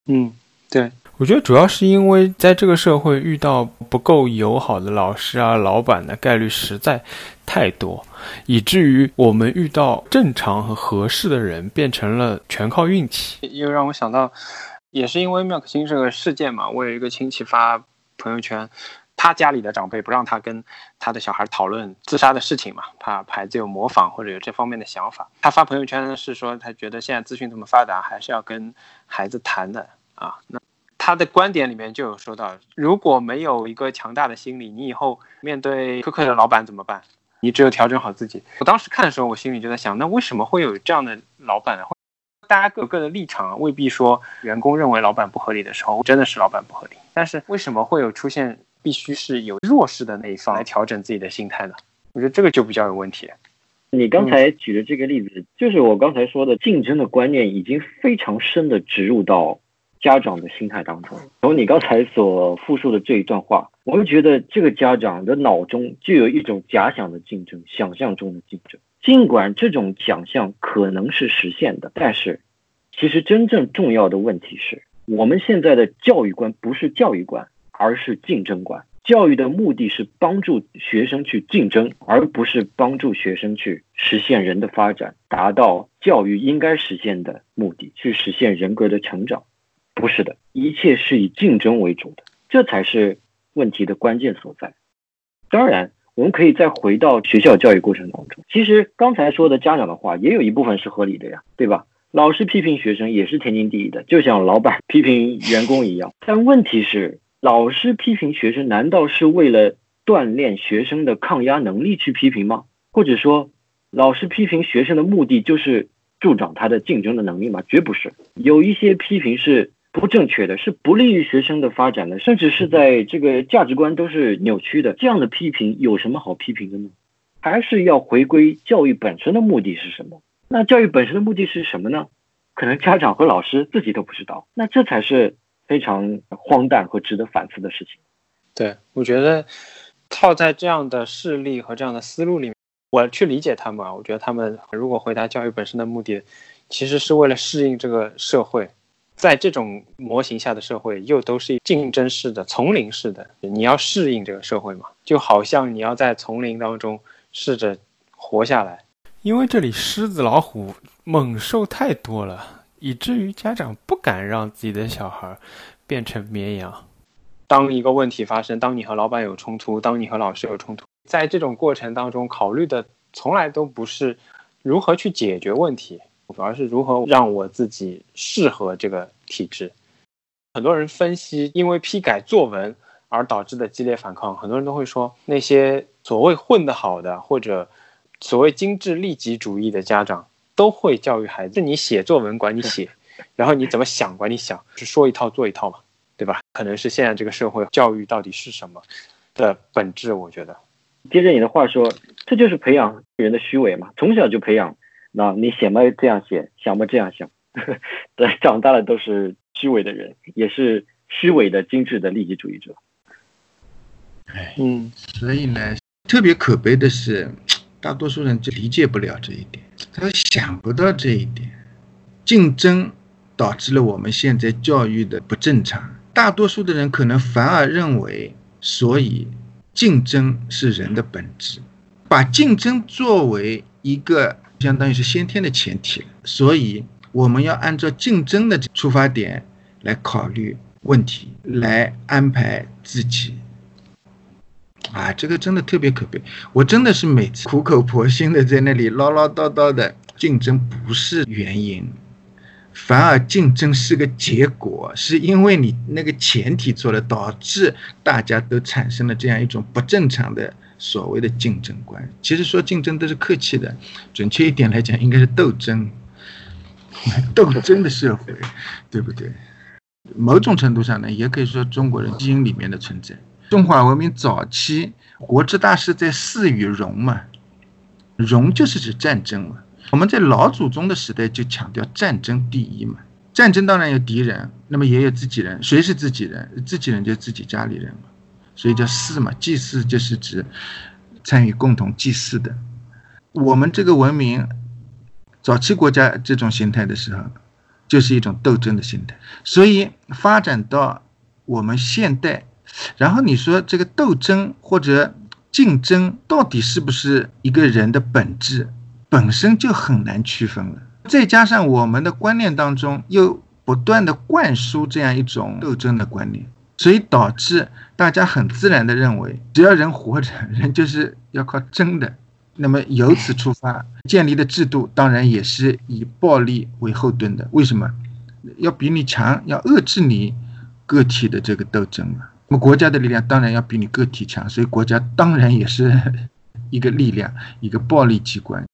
嗯，对，我觉得主要是因为在这个社会遇到不够友好的老师啊、老板的概率实在太多，以至于我们遇到正常和合适的人变成了全靠运气。又让我想到，也是因为妙可欣这个事件嘛，我有一个亲戚发朋友圈，他家里的长辈不让他跟他的小孩讨论自杀的事情嘛，怕孩子有模仿或者有这方面的想法。他发朋友圈是说，他觉得现在资讯这么发达，还是要跟孩子谈的。啊，那他的观点里面就有说到，如果没有一个强大的心理，你以后面对苛刻的老板怎么办？你只有调整好自己。我当时看的时候，我心里就在想，那为什么会有这样的老板呢？大家各有各的立场，未必说员工认为老板不合理的时候，真的是老板不合理。但是为什么会有出现必须是有弱势的那一方来调整自己的心态呢？我觉得这个就比较有问题。
你刚才举的这个例子，就是我刚才说的竞争的观念已经非常深的植入到。家长的心态当中，从你刚才所复述的这一段话，我们觉得这个家长的脑中就有一种假想的竞争，想象中的竞争。尽管这种想象可能是实现的，但是其实真正重要的问题是，我们现在的教育观不是教育观，而是竞争观。教育的目的是帮助学生去竞争，而不是帮助学生去实现人的发展，达到教育应该实现的目的，去实现人格的成长。不是的，一切是以竞争为主的，这才是问题的关键所在。当然，我们可以再回到学校教育过程当中。其实刚才说的家长的话，也有一部分是合理的呀，对吧？老师批评学生也是天经地义的，就像老板 批评员工一样。但问题是，老师批评学生，难道是为了锻炼学生的抗压能力去批评吗？或者说，老师批评学生的目的就是助长他的竞争的能力吗？绝不是。有一些批评是。不正确的是不利于学生的发展的，甚至是在这个价值观都是扭曲的。这样的批评有什么好批评的呢？还是要回归教育本身的目的是什么？那教育本身的目的是什么呢？可能家长和老师自己都不知道。那这才是非常荒诞和值得反思的事情。
对，我觉得套在这样的事例和这样的思路里面，我去理解他们啊。我觉得他们如果回答教育本身的目的，其实是为了适应这个社会。在这种模型下的社会，又都是竞争式的、丛林式的，你要适应这个社会嘛？就好像你要在丛林当中试着活下来，因为这里狮子、老虎、猛兽太多了，以至于家长不敢让自己的小孩变成绵羊。当一个问题发生，当你和老板有冲突，当你和老师有冲突，在这种过程当中，考虑的从来都不是如何去解决问题。主要是如何让我自己适合这个体制。很多人分析，因为批改作文而导致的激烈反抗，很多人都会说，那些所谓混得好的或者所谓精致利己主义的家长，都会教育孩子：你写作文管你写，然后你怎么想管你想，是说一套做一套嘛，对吧？可能是现在这个社会教育到底是什么的本质？我觉得，
接着你的话说，这就是培养人的虚伪嘛，从小就培养。那你写嘛这样写，想嘛这样想，对，长大了都是虚伪的人，也是虚伪的精致的利己主义者。
哎，嗯，所以呢，特别可悲的是，大多数人就理解不了这一点，他想不到这一点。竞争导致了我们现在教育的不正常，大多数的人可能反而认为，所以竞争是人的本质，把竞争作为一个。相当于是先天的前提了，所以我们要按照竞争的出发点来考虑问题来安排自己。啊，这个真的特别可悲。我真的是每次苦口婆心的在那里唠唠叨叨的，竞争不是原因，反而竞争是个结果，是因为你那个前提做了，导致大家都产生了这样一种不正常的所谓的竞争观。其实说竞争都是客气的，准确一点来讲，应该是斗争，斗争的社会，对不对？某种程度上呢，也可以说中国人基因里面的存在。中华文明早期国之大事在祀与戎嘛，戎就是指战争嘛。我们在老祖宗的时代就强调战争第一嘛，战争当然有敌人，那么也有自己人。谁是自己人？自己人就自己家里人嘛，所以叫祀嘛。祭祀就是指参与共同祭祀的。我们这个文明早期国家这种形态的时候，就是一种斗争的心态，所以发展到我们现代。然后你说这个斗争或者竞争到底是不是一个人的本质，本身就很难区分了。再加上我们的观念当中又不断的灌输这样一种斗争的观念，所以导致大家很自然的认为，只要人活着，人就是要靠争的。那么由此出发建立的制度，当然也是以暴力为后盾的。为什么？要比你强，要遏制你个体的这个斗争嘛。那么国家的力量当然要比你个体强，所以国家当然也是 一个力量，一个暴力机关，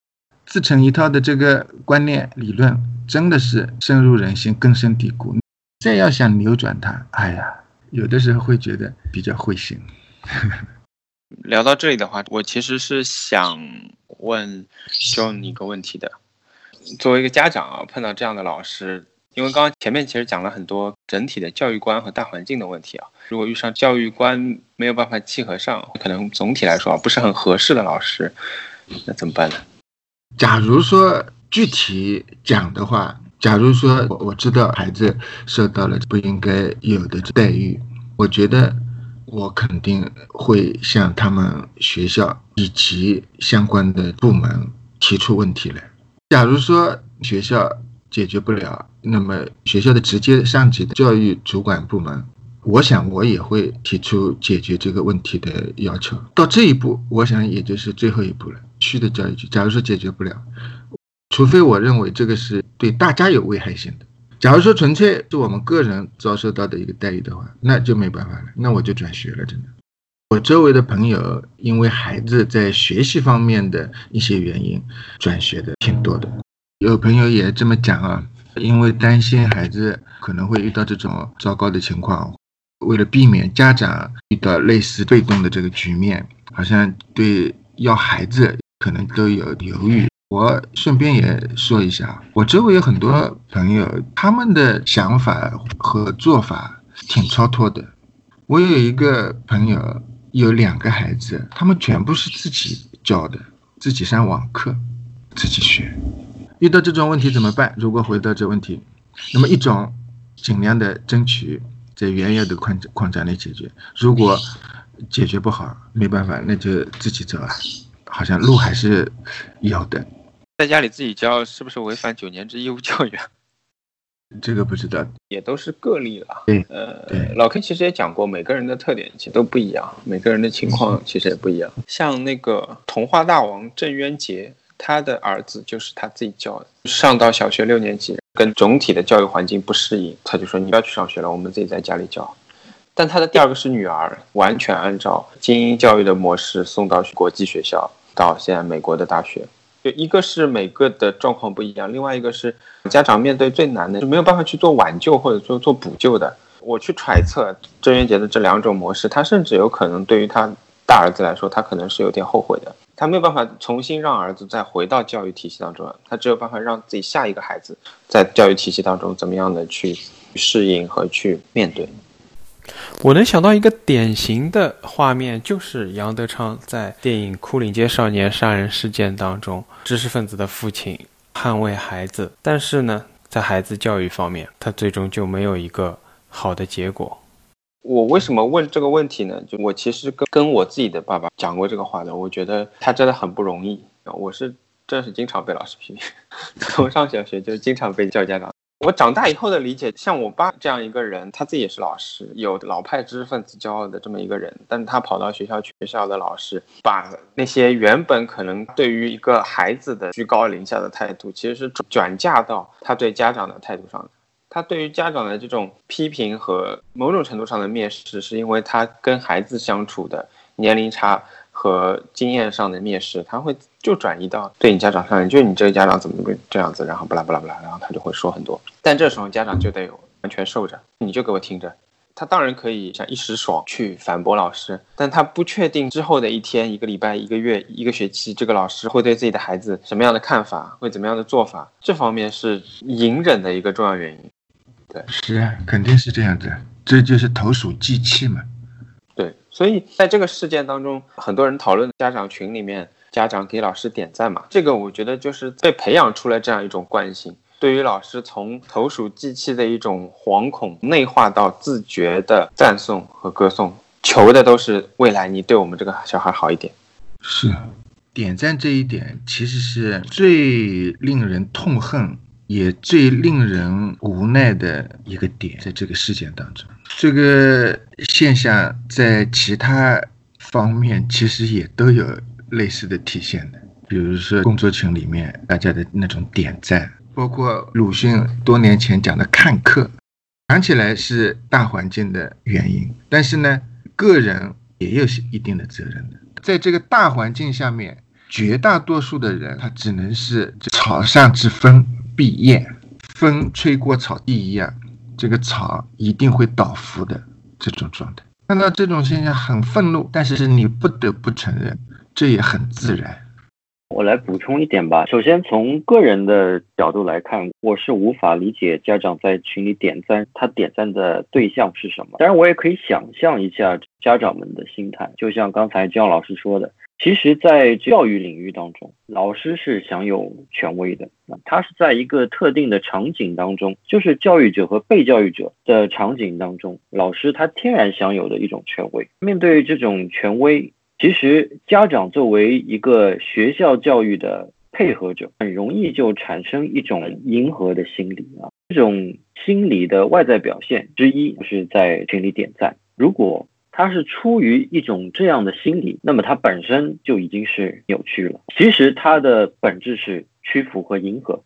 自成一套的这个观念理论，真的是深入人心、根深蒂固。再要想扭转它，哎呀，有的时候会觉得比较灰心。
聊到这里的话，我其实是想问 John 一个问题的：作为一个家长啊，碰到这样的老师。因为刚刚前面其实讲了很多整体的教育观和大环境的问题啊，如果遇上教育观没有办法契合上，可能总体来说不是很合适的老师，那怎么办呢？
假如说具体讲的话，假如说我我知道孩子受到了不应该有的待遇，我觉得我肯定会向他们学校以及相关的部门提出问题来。假如说学校，解决不了，那么学校的直接上级的教育主管部门，我想我也会提出解决这个问题的要求。到这一步，我想也就是最后一步了。区的教育局，假如说解决不了，除非我认为这个是对大家有危害性的。假如说纯粹是我们个人遭受到的一个待遇的话，那就没办法了，那我就转学了。真的，我周围的朋友因为孩子在学习方面的一些原因转学的挺多的。有朋友也这么讲啊，因为担心孩子可能会遇到这种糟糕的情况，为了避免家长遇到类似被动的这个局面，好像对要孩子可能都有犹豫。我顺便也说一下，我周围有很多朋友，他们的想法和做法挺超脱的。我有一个朋友有两个孩子，他们全部是自己教的，自己上网课，自己学。遇到这种问题怎么办？如果回到这问题，那么一种尽量的争取在原有的框框架内解决。如果解决不好，没办法，那就自己走啊。好像路还是有的。
在家里自己教是不是违反九年制义务教育啊？
这个不知道，
也都是个例了。
对，
呃，老 K 其实也讲过，每个人的特点其实都不一样，每个人的情况其实也不一样。像那个童话大王郑渊洁。他的儿子就是他自己教的，上到小学六年级，跟总体的教育环境不适应，他就说你不要去上学了，我们自己在家里教。但他的第二个是女儿，完全按照精英教育的模式送到国际学校，到现在美国的大学。就一个是每个的状况不一样，另外一个是家长面对最难的，就没有办法去做挽救或者说做补救的。我去揣测郑渊洁的这两种模式，他甚至有可能对于他大儿子来说，他可能是有点后悔的。他没有办法重新让儿子再回到教育体系当中，他只有办法让自己下一个孩子在教育体系当中怎么样的去适应和去面对。我能想到一个典型的画面，就是杨德昌在电影《牯岭街少年杀人事件》当中，知识分子的父亲捍卫孩子，但是呢，在孩子教育方面，他最终就没有一个好的结果。我为什么问这个问题呢？就我其实跟跟我自己的爸爸讲过这个话的。我觉得他真的很不容易。我是真是经常被老师批评，从上小学就经常被叫家长。我长大以后的理解，像我爸这样一个人，他自己也是老师，有老派知识分子骄傲的这么一个人，但他跑到学校去，学校的老师把那些原本可能对于一个孩子的居高临下的态度，其实是转嫁到他对家长的态度上的。他对于家长的这种批评和某种程度上的蔑视，是因为他跟孩子相处的年龄差。和经验上的蔑视，他会就转移到对你家长上，就你这个家长怎么怎么这样子，然后巴拉巴拉巴拉，然后他就会说很多。但这时候家长就得完全受着，你就给我听着。他当然可以想一时爽去反驳老师，但他不确定之后的一天、一个礼拜、一个月、一个学期，这个老师会对自己的孩子什么样的看法，会怎么样的做法。这方面是隐忍的一个重要原因。对，
是啊，肯定是这样子，这就是投鼠忌器嘛。
对，所以在这个事件当中，很多人讨论家长群里面家长给老师点赞嘛，这个我觉得就是被培养出来这样一种惯性，对于老师从投鼠忌器的一种惶恐内化到自觉的赞颂和歌颂，求的都是未来你对我们这个小孩好一点。
是，点赞这一点其实是最令人痛恨。也最令人无奈的一个点，在这个事件当中，这个现象在其他方面其实也都有类似的体现的，比如说工作群里面大家的那种点赞，包括鲁迅多年前讲的看客，讲起来是大环境的原因，但是呢，个人也有一定的责任的，在这个大环境下面，绝大多数的人他只能是草上之风。毕业，风吹过草地一样，这个草一定会倒伏的这种状态。看到这种现象很愤怒，但是是你不得不承认，这也很自然。
我来补充一点吧。首先从个人的角度来看，我是无法理解家长在群里点赞，他点赞的对象是什么。当然，我也可以想象一下家长们的心态，就像刚才姜老师说的。其实，在教育领域当中，老师是享有权威的。那他是在一个特定的场景当中，就是教育者和被教育者的场景当中，老师他天然享有的一种权威。面对这种权威，其实家长作为一个学校教育的配合者，很容易就产生一种迎合的心理啊。这种心理的外在表现之一，就是在群里点赞。如果他是出于一种这样的心理，那么他本身就已经是扭曲了。其实他的本质是屈服和迎合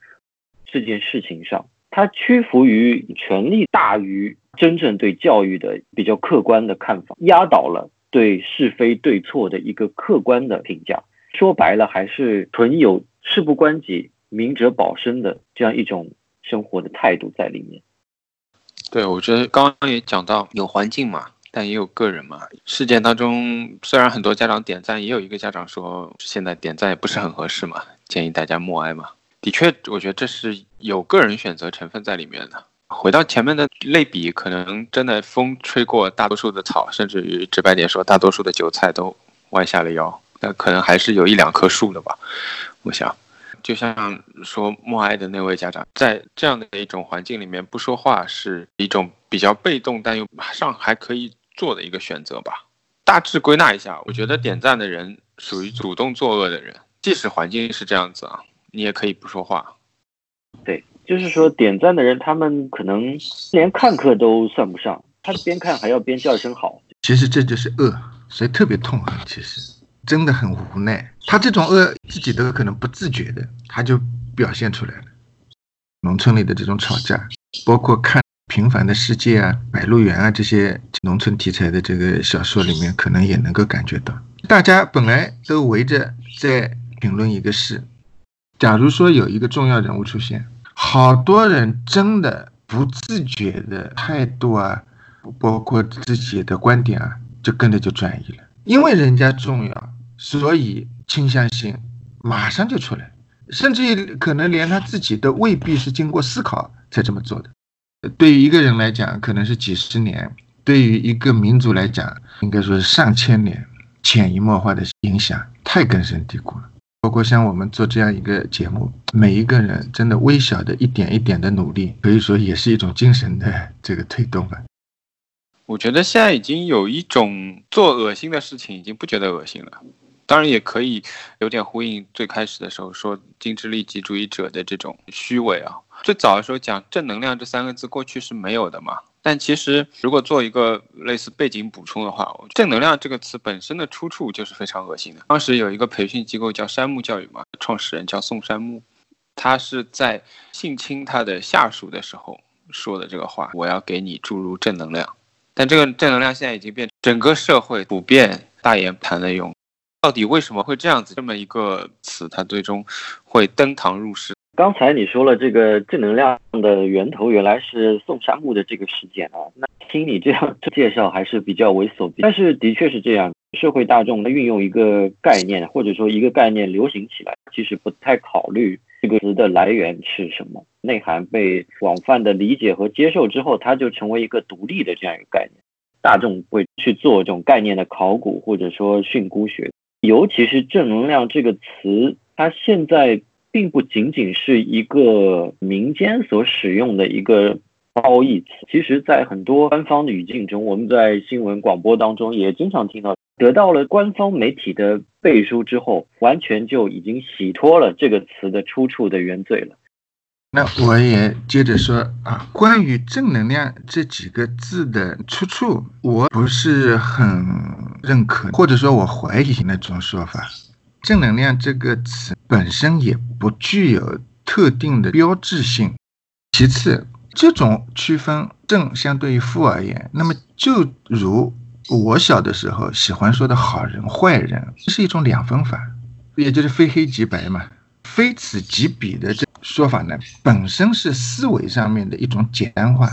这件事情上，他屈服于权力大于真正对教育的比较客观的看法，压倒了对是非对错的一个客观的评价。说白了，还是存有事不关己、明哲保身的这样一种生活的态度在里面。
对，我觉得刚刚也讲到有环境嘛。但也有个人嘛。事件当中，虽然很多家长点赞，也有一个家长说，现在点赞也不是很合适嘛，建议大家默哀嘛。的确，我觉得这是有个人选择成分在里面的。回到前面的类比，可能真的风吹过大多数的草，甚至于直白点说，大多数的韭菜都弯下了腰，那可能还是有一两棵树的吧。我想，就像说默哀的那位家长，在这样的一种环境里面不说话，是一种比较被动，但又马上还可以。做的一个选择吧。大致归纳一下，我觉得点赞的人属于主动作恶的人，即使环境是这样子啊，你也可以不说话。
对，就是说点赞的人，他们可能连看客都算不上，他边看还要边叫一声好。
其实这就是恶，所以特别痛恨。其实真的很无奈，他这种恶自己都可能不自觉的，他就表现出来了。农村里的这种吵架，包括看。平凡的世界啊，《白鹿原》啊，这些农村题材的这个小说里面，可能也能够感觉到，大家本来都围着在评论一个事，假如说有一个重要人物出现，好多人真的不自觉的态度啊，包括自己的观点啊，就跟着就转移了，因为人家重要，所以倾向性马上就出来，甚至于可能连他自己都未必是经过思考才这么做的。对于一个人来讲，可能是几十年；对于一个民族来讲，应该说是上千年，潜移默化的影响太根深蒂固了。包括像我们做这样一个节目，每一个人真的微小的一点一点的努力，可以说也是一种精神的这个推动吧。
我觉得现在已经有一种做恶心的事情，已经不觉得恶心了。当然，也可以有点呼应最开始的时候说精致利己主义者的这种虚伪啊。最早的时候讲正能量这三个字，过去是没有的嘛。但其实，如果做一个类似背景补充的话，正能量这个词本身的出处就是非常恶心的。当时有一个培训机构叫山木教育嘛，创始人叫宋山木，他是在性侵他的下属的时候说的这个话：“我要给你注入正能量。”但这个正能量现在已经变整个社会普遍大言不惭的用。到底为什么会这样子？这么一个词，它最终会登堂入室。
刚才你说了这个正能量的源头原来是宋山木的这个事件啊，那听你这样介绍还是比较猥琐。但是的确是这样，社会大众运用一个概念或者说一个概念流行起来，其实不太考虑这个词的来源是什么，内涵被广泛的理解和接受之后，它就成为一个独立的这样一个概念，大众会去做这种概念的考古或者说训诂学，尤其是正能量这个词，它现在。并不仅仅是一个民间所使用的一个褒义词，其实，在很多官方的语境中，我们在新闻广播当中也经常听到，得到了官方媒体的背书之后，完全就已经洗脱了这个词的出处的原罪了。
那我也接着说啊，关于正能量这几个字的出处，我不是很认可，或者说我怀疑那种说法。正能量这个词本身也不具有特定的标志性。其次，这种区分正相对于负而言，那么就如我小的时候喜欢说的好人坏人，这是一种两分法，也就是非黑即白嘛。非此即彼的这说法呢，本身是思维上面的一种简单化。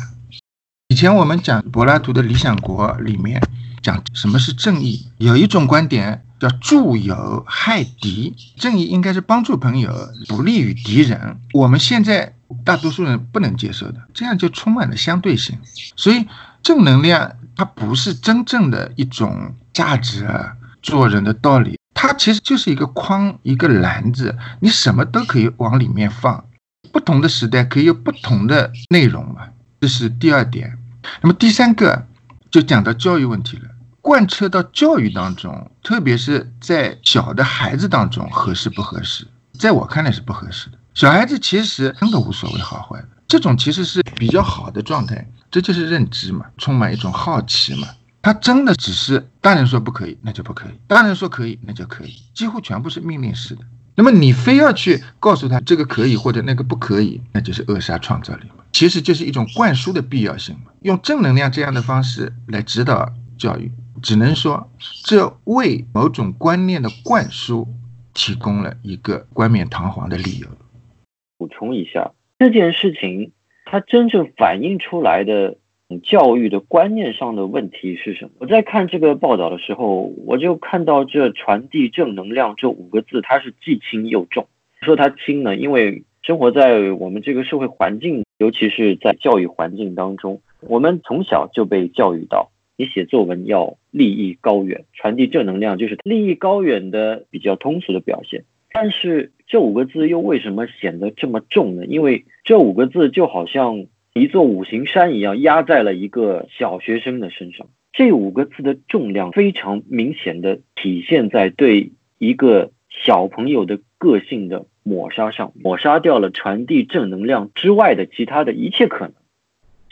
以前我们讲柏拉图的《理想国》里面讲什么是正义，有一种观点。叫助友害敌，正义应该是帮助朋友，不利于敌人。我们现在大多数人不能接受的，这样就充满了相对性。所以正能量它不是真正的一种价值啊，做人的道理，它其实就是一个筐，一个篮子，你什么都可以往里面放。不同的时代可以有不同的内容嘛，这是第二点。那么第三个就讲到教育问题了。贯彻到教育当中，特别是在小的孩子当中，合适不合适？在我看来是不合适的。小孩子其实真的无所谓好坏的，这种其实是比较好的状态，这就是认知嘛，充满一种好奇嘛。他真的只是大人说不可以，那就不可以；大人说可以，那就可以，几乎全部是命令式的。那么你非要去告诉他这个可以或者那个不可以，那就是扼杀创造力嘛。其实就是一种灌输的必要性嘛，用正能量这样的方式来指导教育。只能说，这为某种观念的灌输提供了一个冠冕堂皇的理由。
补充一下，这件事情它真正反映出来的教育的观念上的问题是什么？我在看这个报道的时候，我就看到这“传递正能量”这五个字，它是既轻又重。说它轻呢，因为生活在我们这个社会环境，尤其是在教育环境当中，我们从小就被教育到。你写作文要立意高远，传递正能量，就是立意高远的比较通俗的表现。但是这五个字又为什么显得这么重呢？因为这五个字就好像一座五行山一样，压在了一个小学生的身上。这五个字的重量非常明显的体现在对一个小朋友的个性的抹杀上，抹杀掉了传递正能量之外的其他的一切可能。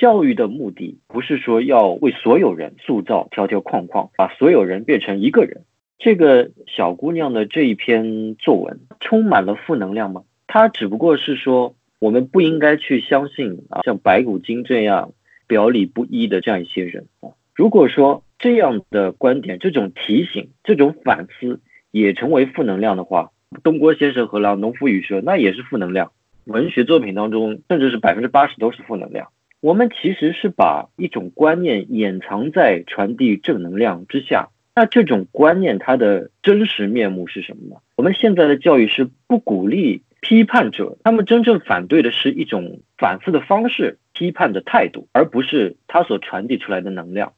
教育的目的不是说要为所有人塑造条条框框，把所有人变成一个人。这个小姑娘的这一篇作文充满了负能量吗？她只不过是说，我们不应该去相信啊，像白骨精这样表里不一的这样一些人啊。如果说这样的观点、这种提醒、这种反思也成为负能量的话，东郭先生和《狼农夫与蛇》那也是负能量。文学作品当中，甚至是百分之八十都是负能量。我们其实是把一种观念掩藏在传递正能量之下，那这种观念它的真实面目是什么呢？我们现在的教育是不鼓励批判者，他们真正反对的是一种反思的方式、批判的态度，而不是他所传递出来的能量。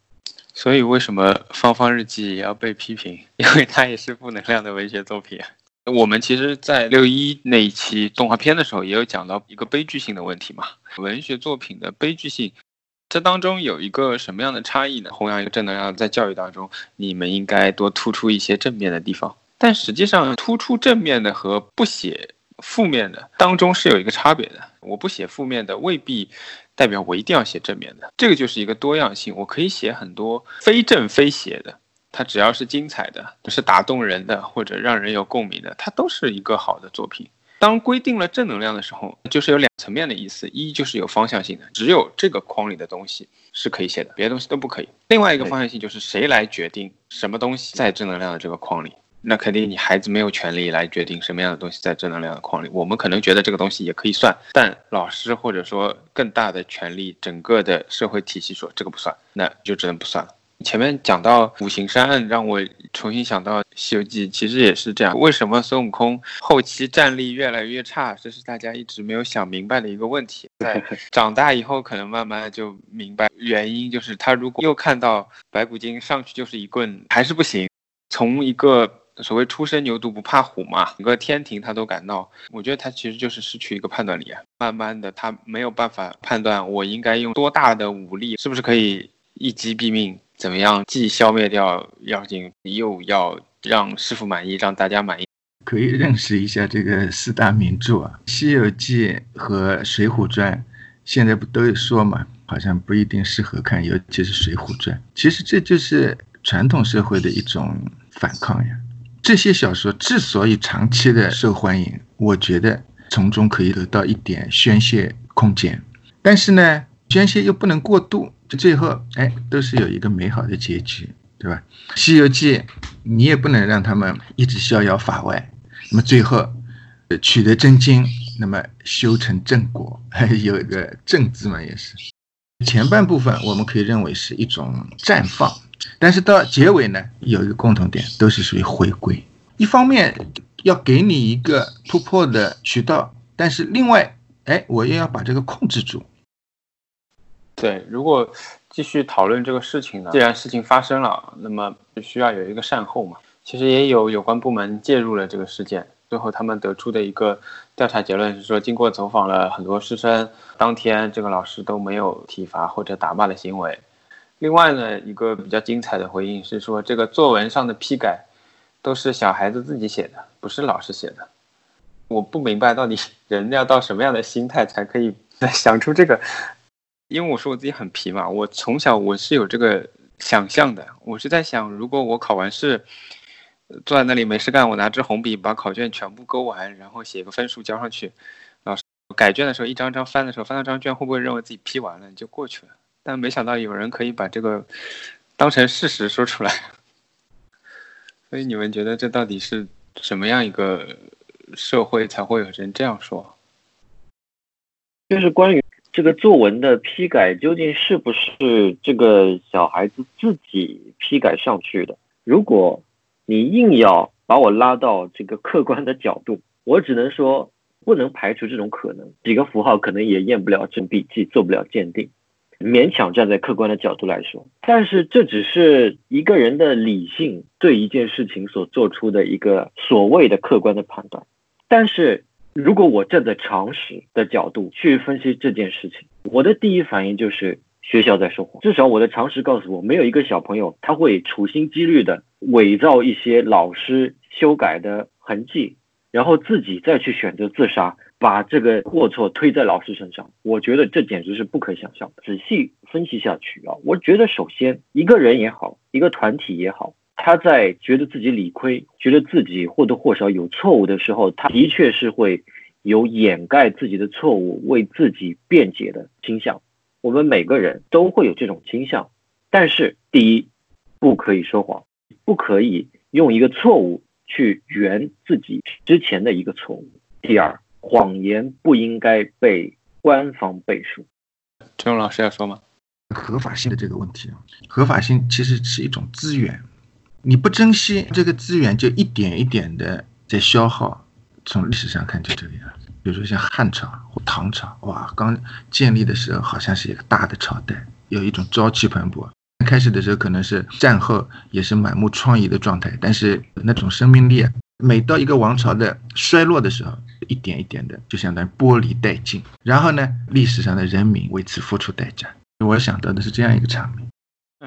所以，为什么《芳芳日记》也要被批评？因为它也是负能量的文学作品。我们其实，在六一那一期动画片的时候，也有讲到一个悲剧性的问题嘛。文学作品的悲剧性，这当中有一个什么样的差异呢？弘扬一个正能量，在教育当中，你们应该多突出一些正面的地方。但实际上，突出正面的和不写负面的当中是有一个差别的。我不写负面的，未必代表我一定要写正面的。这个就是一个多样性，我可以写很多非正非邪的，它只要是精彩的，是打动人的，或者让人有共鸣的，它都是一个好的作品。当规定了正能量的时候，就是有两层面的意思：一就是有方向性的，只有这个框里的东西是可以写的，别的东西都不可以；另外一个方向性就是谁来决定什么东西在正能量的这个框里。那肯定你孩子没有权利来决定什么样的东西在正能量的框里。我们可能觉得这个东西也可以算，但老师或者说更大的权利，整个的社会体系说这个不算，那就只能不算了。前面讲到五行山，让我重新想到《西游记》，其实也是这样。为什么孙悟空后期战力越来越差？这是大家一直没有想明白的一个问题。在长大以后，可能慢慢就明白原因，就是他如果又看到白骨精上去就是一棍，还是不行。从一个所谓初生牛犊不怕虎嘛，整个天庭他都敢闹。我觉得他其实就是失去一个判断力啊。慢慢的，他没有办法判断我应该用多大的武力，是不是可以一击毙命。怎么样？既消灭掉妖精，又要让师傅满意，让大家满意。
可以认识一下这个四大名著啊，《西游记》和《水浒传》，现在不都说嘛？好像不一定适合看，尤其是《水浒传》。其实这就是传统社会的一种反抗呀。这些小说之所以长期的受欢迎，我觉得从中可以得到一点宣泄空间，但是呢，宣泄又不能过度。最后，哎，都是有一个美好的结局，对吧？《西游记》，你也不能让他们一直逍遥法外。那么最后，取得真经，那么修成正果，还 有一个“正”字嘛，也是。前半部分我们可以认为是一种绽放，但是到结尾呢，有一个共同点，都是属于回归。一方面要给你一个突破的渠道，但是另外，哎，我又要把这个控制住。
对，如果继续讨论这个事情呢？既然事情发生了，那么就需要有一个善后嘛。其实也有有关部门介入了这个事件，最后他们得出的一个调查结论是说，经过走访了很多师生，当天这个老师都没有体罚或者打骂的行为。另外呢，一个比较精彩的回应是说，这个作文上的批改都是小孩子自己写的，不是老师写的。我不明白到底人要到什么样的心态才可以 想出这个。因为我说我自己很皮嘛，我从小我是有这个想象的，我是在想，如果我考完试，坐在那里没事干，我拿支红笔把考卷全部勾完，然后写个分数交上去，老师改卷的时候一张张翻的时候，翻到张卷会不会认为自己批完了就过去了？但没想到有人可以把这个当成事实说出来，所以你们觉得这到底是什么样一个社会才会有人这样说？
就是关于。这个作文的批改究竟是不是这个小孩子自己批改上去的？如果你硬要把我拉到这个客观的角度，我只能说不能排除这种可能。几个符号可能也验不了真笔记，做不了鉴定，勉强站在客观的角度来说。但是这只是一个人的理性对一件事情所做出的一个所谓的客观的判断，但是。如果我站在常识的角度去分析这件事情，我的第一反应就是学校在说谎。至少我的常识告诉我，没有一个小朋友他会处心积虑的伪造一些老师修改的痕迹，然后自己再去选择自杀，把这个过错推在老师身上。我觉得这简直是不可想象的。仔细分析下去啊，我觉得首先一个人也好，一个团体也好。他在觉得自己理亏、觉得自己或多或少有错误的时候，他的确是会有掩盖自己的错误、为自己辩解的倾向。我们每个人都会有这种倾向，但是第一，不可以说谎，不可以用一个错误去圆自己之前的一个错误。第二，谎言不应该被官方背书。
陈勇老师要说吗？
合法性的这个问题，合法性其实是一种资源。你不珍惜这个资源，就一点一点的在消耗。从历史上看，就这个样子。比如说像汉朝或唐朝，哇，刚建立的时候好像是一个大的朝代，有一种朝气蓬勃。开始的时候可能是战后也是满目疮痍的状态，但是那种生命力啊，每到一个王朝的衰落的时候，一点一点的就相当于剥离殆尽。然后呢，历史上的人民为此付出代价。我想到的是这样一个场面。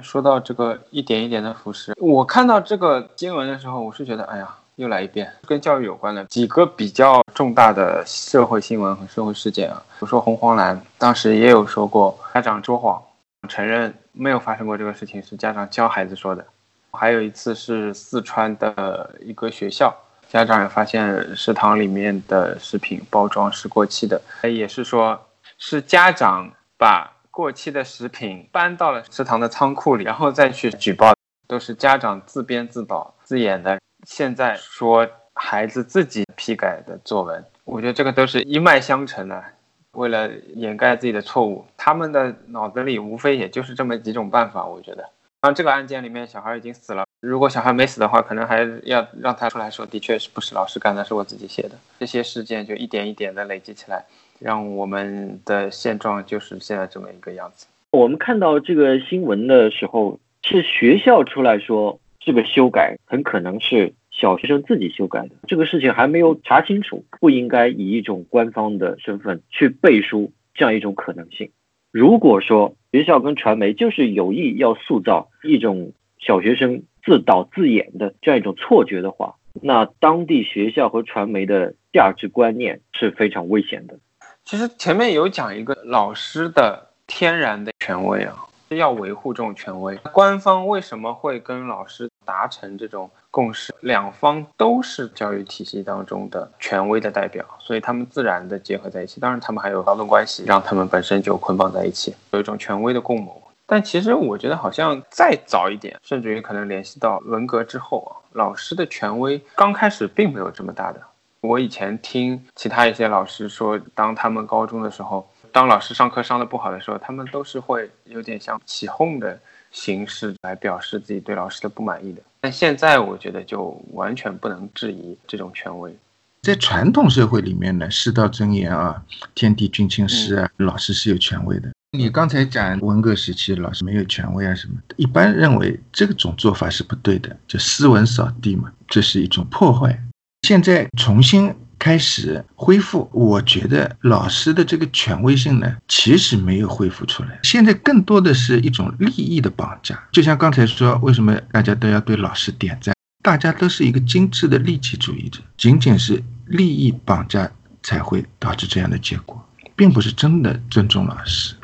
说到这个一点一点的腐蚀，我看到这个新闻的时候，我是觉得，哎呀，又来一遍，跟教育有关的几个比较重大的社会新闻和社会事件啊，比如说红黄蓝，当时也有说过家长说谎，承认没有发生过这个事情，是家长教孩子说的。还有一次是四川的一个学校，家长也发现食堂里面的食品包装是过期的，也是说是家长把过期的食品搬到了食堂的仓库里，然后再去举报，都是家长自编自导自演的。现在说孩子自己批改的作文，我觉得这个都是一脉相承的。为了掩盖自己的错误，他们的脑子里无非也就是这么几种办法。我觉得，当，这个案件里面小孩已经死了，如果小孩没死的话，可能还要让他出来说，的确是不是老师干的，是我自己写的。这些事件就一点一点的累积起来，让我们的现状就是现在这么一个样子。
我们看到这个新闻的时候，是学校出来说。这个修改很可能是小学生自己修改的，这个事情还没有查清楚，不应该以一种官方的身份去背书这样一种可能性。如果说学校跟传媒就是有意要塑造一种小学生自导自演的这样一种错觉的话，那当地学校和传媒的价值观念是非常危险的。
其实前面有讲一个老师的天然的权威啊。要维护这种权威，官方为什么会跟老师达成这种共识？两方都是教育体系当中的权威的代表，所以他们自然的结合在一起。当然，他们还有劳动关系，让他们本身就捆绑在一起，有一种权威的共谋。但其实我觉得，好像再早一点，甚至于可能联系到文革之后啊，老师的权威刚开始并没有这么大的。我以前听其他一些老师说，当他们高中的时候。当老师上课上的不好的时候，他们都是会有点像起哄的形式来表示自己对老师的不满意的。但现在我觉得就完全不能质疑这种权威。
在传统社会里面呢，师道尊严啊，天地君亲师啊，老师是有权威的。你刚才讲文革时期老师没有权威啊什么的，一般认为这种做法是不对的，就斯文扫地嘛，这是一种破坏。现在重新。开始恢复，我觉得老师的这个权威性呢，其实没有恢复出来。现在更多的是一种利益的绑架，就像刚才说，为什么大家都要对老师点赞？大家都是一个精致的利己主义者，仅仅是利益绑架才会导致这样的结果，并不是真的尊重老师。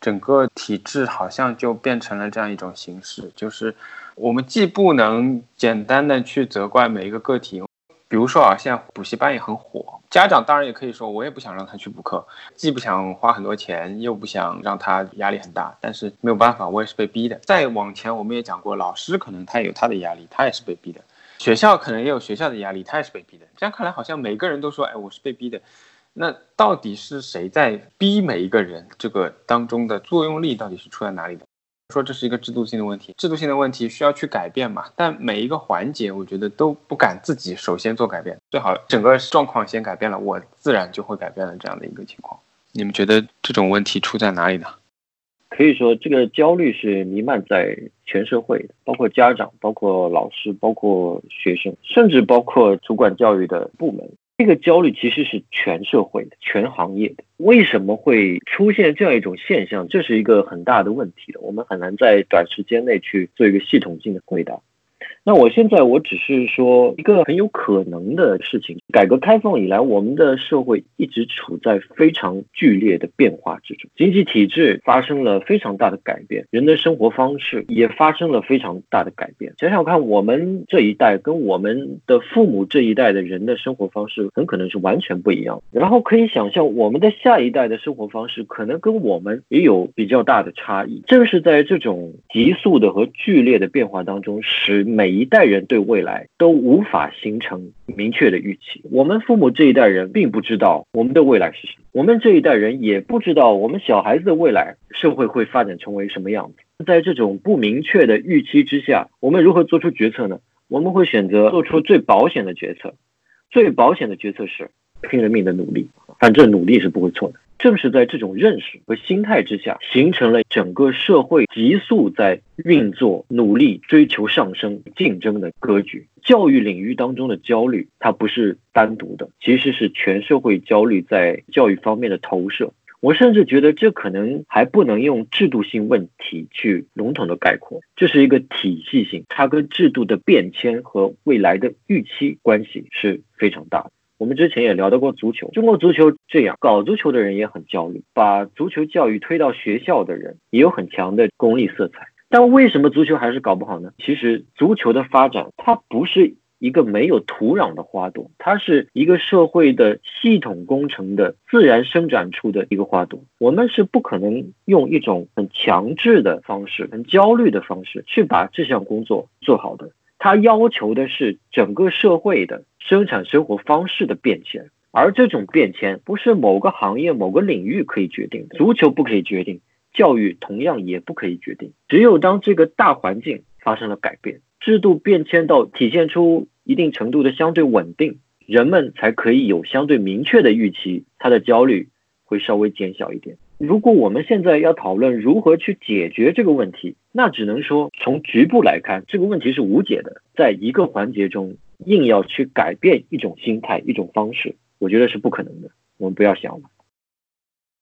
整个体制好像就变成了这样一种形式，就是我们既不能简单的去责怪每一个个体。比如说啊，现在补习班也很火，家长当然也可以说，我也不想让他去补课，既不想花很多钱，又不想让他压力很大，但是没有办法，我也是被逼的。再往前，我们也讲过，老师可能他也有他的压力，他也是被逼的；学校可能也有学校的压力，他也是被逼的。这样看来，好像每个人都说，哎，我是被逼的。那到底是谁在逼每一个人？这个当中的作用力到底是出在哪里的？说这是一个制度性的问题，制度性的问题需要去改变嘛？但每一个环节，我觉得都不敢自己首先做改变，最好整个状况先改变了，我自然就会改变了这样的一个情况。你们觉得这种问题出在哪里呢？
可以说，这个焦虑是弥漫在全社会的，包括家长、包括老师、包括学生，甚至包括主管教育的部门。这个焦虑其实是全社会的、全行业的。为什么会出现这样一种现象？这是一个很大的问题的，我们很难在短时间内去做一个系统性的回答。那我现在我只是说一个很有可能的事情。改革开放以来，我们的社会一直处在非常剧烈的变化之中，经济体制发生了非常大的改变，人的生活方式也发生了非常大的改变。想想看，我们这一代跟我们的父母这一代的人的生活方式很可能是完全不一样。然后可以想象，我们的下一代的生活方式可能跟我们也有比较大的差异。正是在这种急速的和剧烈的变化当中，使每一代人对未来都无法形成明确的预期。我们父母这一代人并不知道我们的未来是什么，我们这一代人也不知道我们小孩子的未来社会会发展成为什么样子。在这种不明确的预期之下，我们如何做出决策呢？我们会选择做出最保险的决策，最保险的决策是拼了命的努力，反正努力是不会错的。正是在这种认识和心态之下，形成了整个社会急速在运作、努力追求上升、竞争的格局。教育领域当中的焦虑，它不是单独的，其实是全社会焦虑在教育方面的投射。我甚至觉得这可能还不能用制度性问题去笼统的概括，这是一个体系性，它跟制度的变迁和未来的预期关系是非常大的。我们之前也聊到过足球，中国足球这样搞足球的人也很焦虑，把足球教育推到学校的人也有很强的功利色彩。但为什么足球还是搞不好呢？其实足球的发展它不是。一个没有土壤的花朵，它是一个社会的系统工程的自然生长出的一个花朵。我们是不可能用一种很强制的方式、很焦虑的方式去把这项工作做好的。它要求的是整个社会的生产生活方式的变迁，而这种变迁不是某个行业、某个领域可以决定的。足球不可以决定，教育同样也不可以决定。只有当这个大环境发生了改变，制度变迁到体现出。一定程度的相对稳定，人们才可以有相对明确的预期，他的焦虑会稍微减小一点。如果我们现在要讨论如何去解决这个问题，那只能说从局部来看，这个问题是无解的。在一个环节中硬要去改变一种心态、一种方式，我觉得是不可能的。我们不要想了。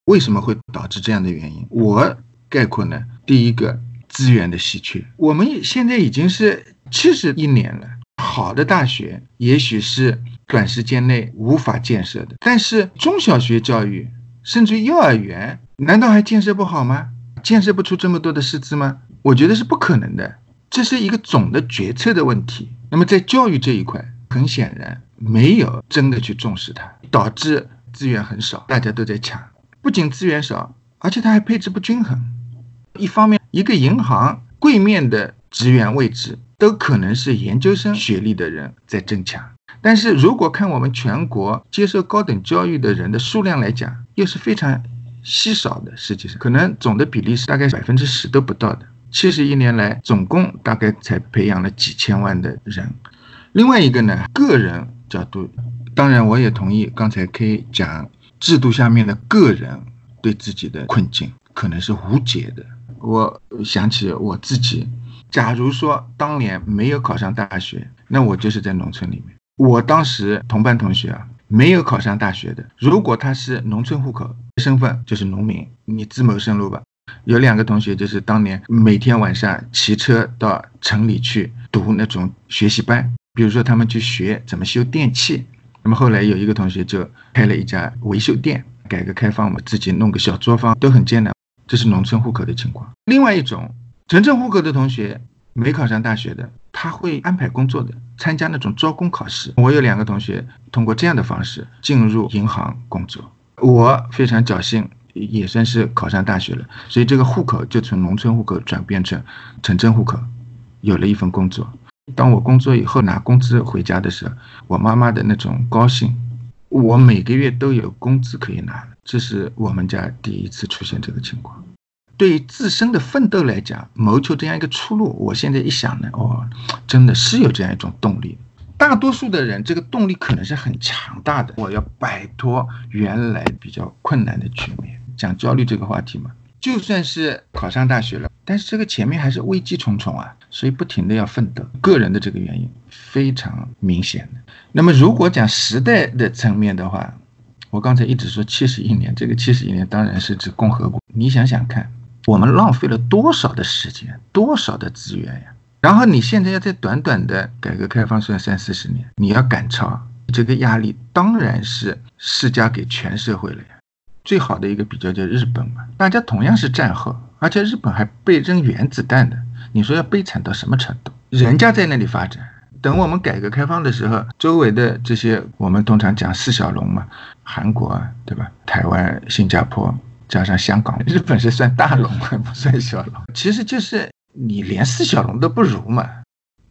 为什么会导致这样的原因？我概括呢，第一个资源的稀缺。我们现在已经是七十一年了。好的大学也许是短时间内无法建设的，但是中小学教育甚至幼儿园，难道还建设不好吗？建设不出这么多的师资吗？我觉得是不可能的。这是一个总的决策的问题。那么在教育这一块，很显然没有真的去重视它，导致资源很少，大家都在抢。不仅资源少，而且它还配置不均衡。一方面，一个银行柜面的职员位置。都可能是研究生学历的人在争抢，但是如果看我们全国接受高等教育的人的数量来讲，又是非常稀少的。实际上，可能总的比例是大概百分之十都不到的。七十一年来，总共大概才培养了几千万的人。另外一个呢，个人角度，当然我也同意刚才可以讲制度下面的个人对自己的困境可能是无解的。我想起我自己。假如说当年没有考上大学，那我就是在农村里面。我当时同班同学啊，没有考上大学的，如果他是农村户口，身份就是农民，你自谋生路吧。有两个同学就是当年每天晚上骑车到城里去读那种学习班，比如说他们去学怎么修电器。那么后来有一个同学就开了一家维修店。改革开放嘛，自己弄个小作坊都很艰难。这是农村户口的情况。另外一种。城镇户口的同学没考上大学的，他会安排工作的，参加那种招工考试。我有两个同学通过这样的方式进入银行工作，我非常侥幸，也算是考上大学了，所以这个户口就从农村户口转变成城镇户口，有了一份工作。当我工作以后拿工资回家的时候，我妈妈的那种高兴，我每个月都有工资可以拿了，这是我们家第一次出现这个情况。对于自身的奋斗来讲，谋求这样一个出路，我现在一想呢，哦，真的是有这样一种动力。大多数的人，这个动力可能是很强大的。我要摆脱原来比较困难的局面。讲焦虑这个话题嘛，就算是考上大学了，但是这个前面还是危机重重啊，所以不停的要奋斗。个人的这个原因非常明显的。那么如果讲时代的层面的话，我刚才一直说七十一年，这个七十一年当然是指共和国。你想想看。我们浪费了多少的时间，多少的资源呀？然后你现在要在短短的改革开放算三四十年，你要赶超，这个压力当然是施加给全社会了呀。最好的一个比较叫日本嘛，大家同样是战后，而且日本还被扔原子弹的，你说要悲惨到什么程度？人家在那里发展，等我们改革开放的时候，周围的这些我们通常讲四小龙嘛，韩国啊，对吧？台湾、新加坡。加上香港，日本是算大龙 不算小龙，其实就是你连四小龙都不如嘛。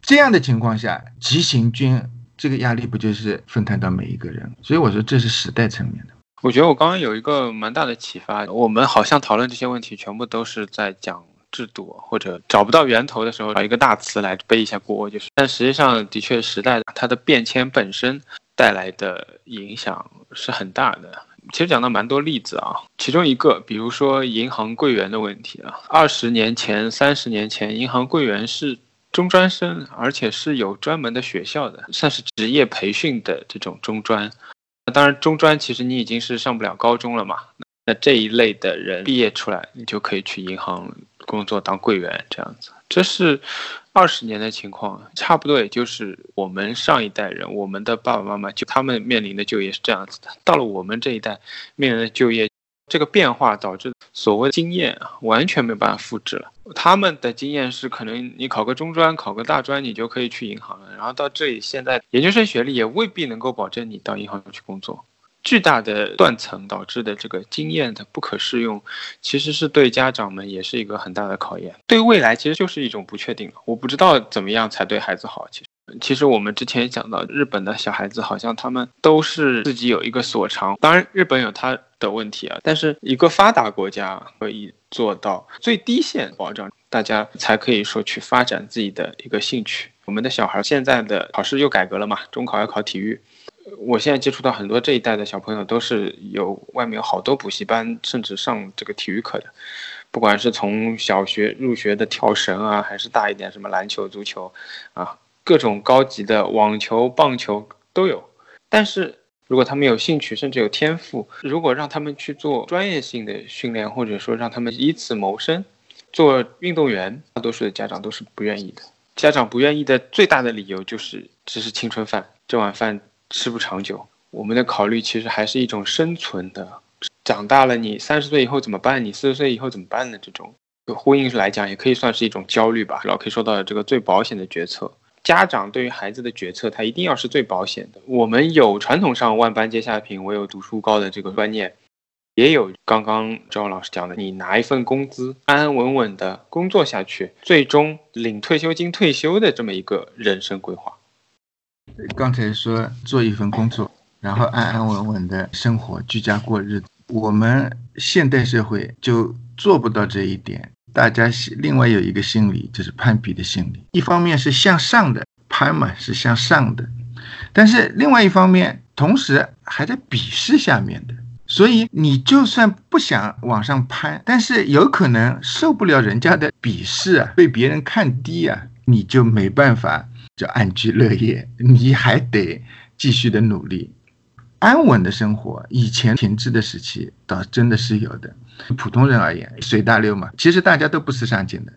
这样的情况下，急行军这个压力不就是分摊到每一个人？所以我说这是时代层面的。
我觉得我刚刚有一个蛮大的启发，我们好像讨论这些问题，全部都是在讲制度，或者找不到源头的时候，找一个大词来背一下锅，就是。但实际上，的确时代它的变迁本身带来的影响是很大的。其实讲到蛮多例子啊，其中一个，比如说银行柜员的问题啊，二十年前、三十年前，银行柜员是中专生，而且是有专门的学校的，算是职业培训的这种中专。当然，中专其实你已经是上不了高中了嘛。那这一类的人毕业出来，你就可以去银行工作当柜员这样子。这是二十年的情况，差不多也就是我们上一代人，我们的爸爸妈妈就他们面临的就业是这样子的。到了我们这一代面临的就业，这个变化导致所谓经验啊，完全没有办法复制了。他们的经验是可能你考个中专、考个大专，你就可以去银行了。然后到这里，现在研究生学历也未必能够保证你到银行去工作。巨大的断层导致的这个经验的不可适用，其实是对家长们也是一个很大的考验。对未来其实就是一种不确定我不知道怎么样才对孩子好。其实，其实我们之前讲到，日本的小孩子好像他们都是自己有一个所长。当然，日本有他的问题啊，但是一个发达国家可以做到最低限保障，大家才可以说去发展自己的一个兴趣。我们的小孩现在的考试又改革了嘛，中考要考体育。我现在接触到很多这一代的小朋友，都是有外面有好多补习班，甚至上这个体育课的。不管是从小学入学的跳绳啊，还是大一点什么篮球、足球，啊，各种高级的网球、棒球都有。但是如果他们有兴趣，甚至有天赋，如果让他们去做专业性的训练，或者说让他们以此谋生，做运动员，大多数的家长都是不愿意的。家长不愿意的最大的理由就是，这是青春饭，这碗饭。吃不长久，我们的考虑其实还是一种生存的。长大了，你三十岁以后怎么办？你四十岁以后怎么办呢？这种婚姻来讲，也可以算是一种焦虑吧。老 K 说到的这个最保险的决策，家长对于孩子的决策，他一定要是最保险的。我们有传统上万般皆下品，唯有读书高的这个观念，也有刚刚周老师讲的，你拿一份工资，安安稳稳的工作下去，最终领退休金退休的这么一个人生规划。
刚才说做一份工作，然后安安稳稳的生活、居家过日子，我们现代社会就做不到这一点。大家另外有一个心理，就是攀比的心理。一方面是向上的攀嘛，是向上的，但是另外一方面，同时还在鄙视下面的。所以你就算不想往上攀，但是有可能受不了人家的鄙视啊，被别人看低啊，你就没办法。就安居乐业，你还得继续的努力，安稳的生活。以前停滞的时期，倒真的是有的。普通人而言，随大流嘛。其实大家都不思上进的。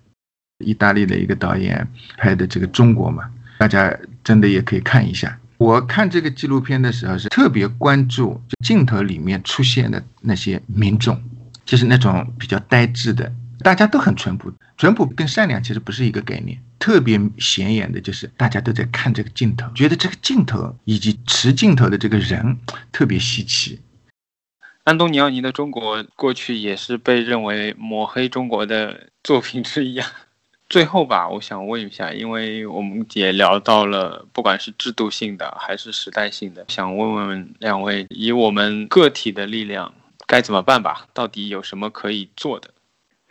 意大利的一个导演拍的这个中国嘛，大家真的也可以看一下。我看这个纪录片的时候，是特别关注镜头里面出现的那些民众，就是那种比较呆滞的。大家都很淳朴，淳朴跟善良其实不是一个概念。特别显眼的就是大家都在看这个镜头，觉得这个镜头以及持镜头的这个人特别稀奇。
安东尼奥尼的中国过去也是被认为抹黑中国的作品之一啊。最后吧，我想问一下，因为我们也聊到了，不管是制度性的还是时代性的，想问问两位，以我们个体的力量该怎么办吧？到底有什么可以做的？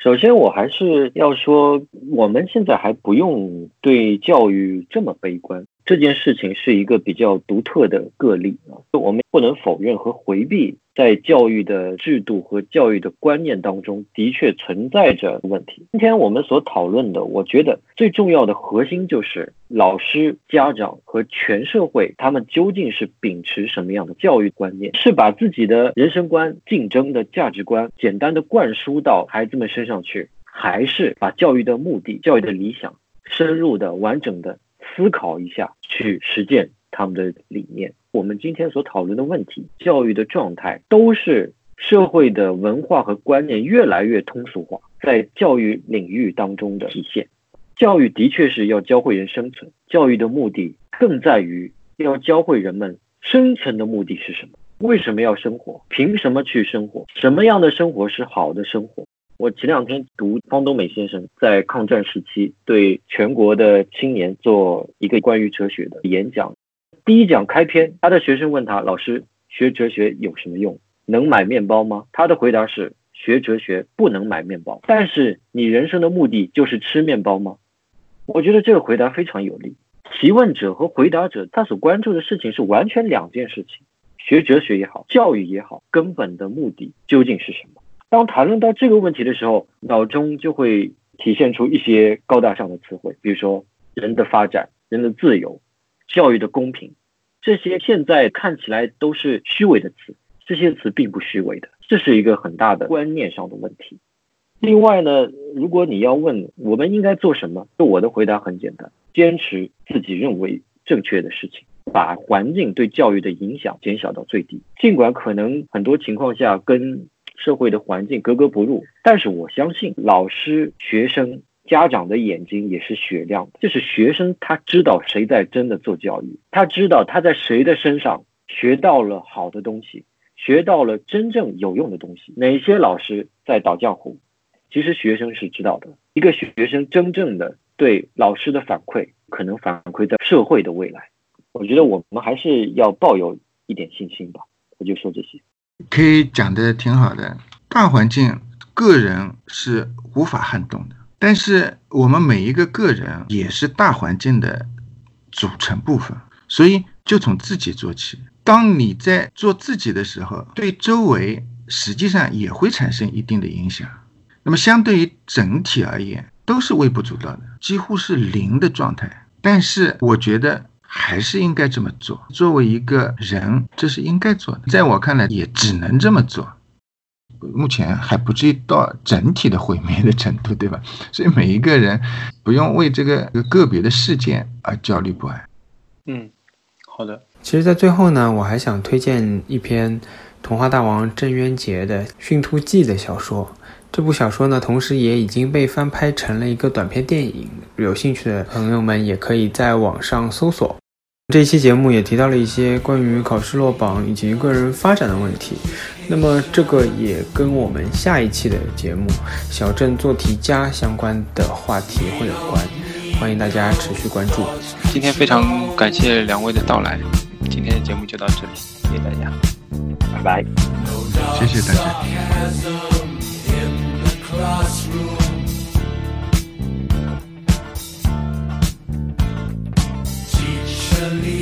首先，我还是要说，我们现在还不用对教育这么悲观。这件事情是一个比较独特的个例啊，我们不能否认和回避，在教育的制度和教育的观念当中，的确存在着问题。今天我们所讨论的，我觉得最重要的核心就是老师、家长和全社会，他们究竟是秉持什么样的教育观念？是把自己的人生观、竞争的价值观简单的灌输到孩子们身上去，还是把教育的目的、教育的理想深入的、完整的？思考一下，去实践他们的理念。我们今天所讨论的问题，教育的状态，都是社会的文化和观念越来越通俗化，在教育领域当中的体现。教育的确是要教会人生存，教育的目的更在于要教会人们生存的目的是什么？为什么要生活？凭什么去生活？什么样的生活是好的生活？我前两天读方东美先生在抗战时期对全国的青年做一个关于哲学的演讲，第一讲开篇，他的学生问他：“老师，学哲学有什么用？能买面包吗？”他的回答是：“学哲学不能买面包，但是你人生的目的就是吃面包吗？”我觉得这个回答非常有力。提问者和回答者他所关注的事情是完全两件事情。学哲学也好，教育也好，根本的目的究竟是什么？当谈论到这个问题的时候，脑中就会体现出一些高大上的词汇，比如说人的发展、人的自由、教育的公平，这些现在看起来都是虚伪的词，这些词并不虚伪的。这是一个很大的观念上的问题。另外呢，如果你要问我们应该做什么，我的回答很简单：坚持自己认为正确的事情，把环境对教育的影响减小到最低。尽管可能很多情况下跟社会的环境格格不入，但是我相信老师、学生、家长的眼睛也是雪亮的。就是学生他知道谁在真的做教育，他知道他在谁的身上学到了好的东西，学到了真正有用的东西。哪些老师在捣浆糊？其实学生是知道的。一个学生真正的对老师的反馈，可能反馈在社会的未来。我觉得我们还是要抱有一点信心吧。我就说这些。
可以讲的挺好的，大环境个人是无法撼动的，但是我们每一个个人也是大环境的组成部分，所以就从自己做起。当你在做自己的时候，对周围实际上也会产生一定的影响。那么相对于整体而言，都是微不足道的，几乎是零的状态。但是我觉得。还是应该这么做。作为一个人，这是应该做的。在我看来，也只能这么做。目前还不至于到整体的毁灭的程度，对吧？所以每一个人不用为这个个别的事件而焦虑不安。
嗯，好的。其实，在最后呢，我还想推荐一篇童话大王郑渊洁的《驯兔记》的小说。这部小说呢，同时也已经被翻拍成了一个短片电影。有兴趣的朋友们也可以在网上搜索。这一期节目也提到了一些关于考试落榜以及个人发展的问题。那么这个也跟我们下一期的节目《小镇做题家》相关的话题会有关，欢迎大家持续关注。今天非常感谢两位的到来，今天的节目就到这里，谢谢大家，
拜拜，
谢谢大家。classroom. The.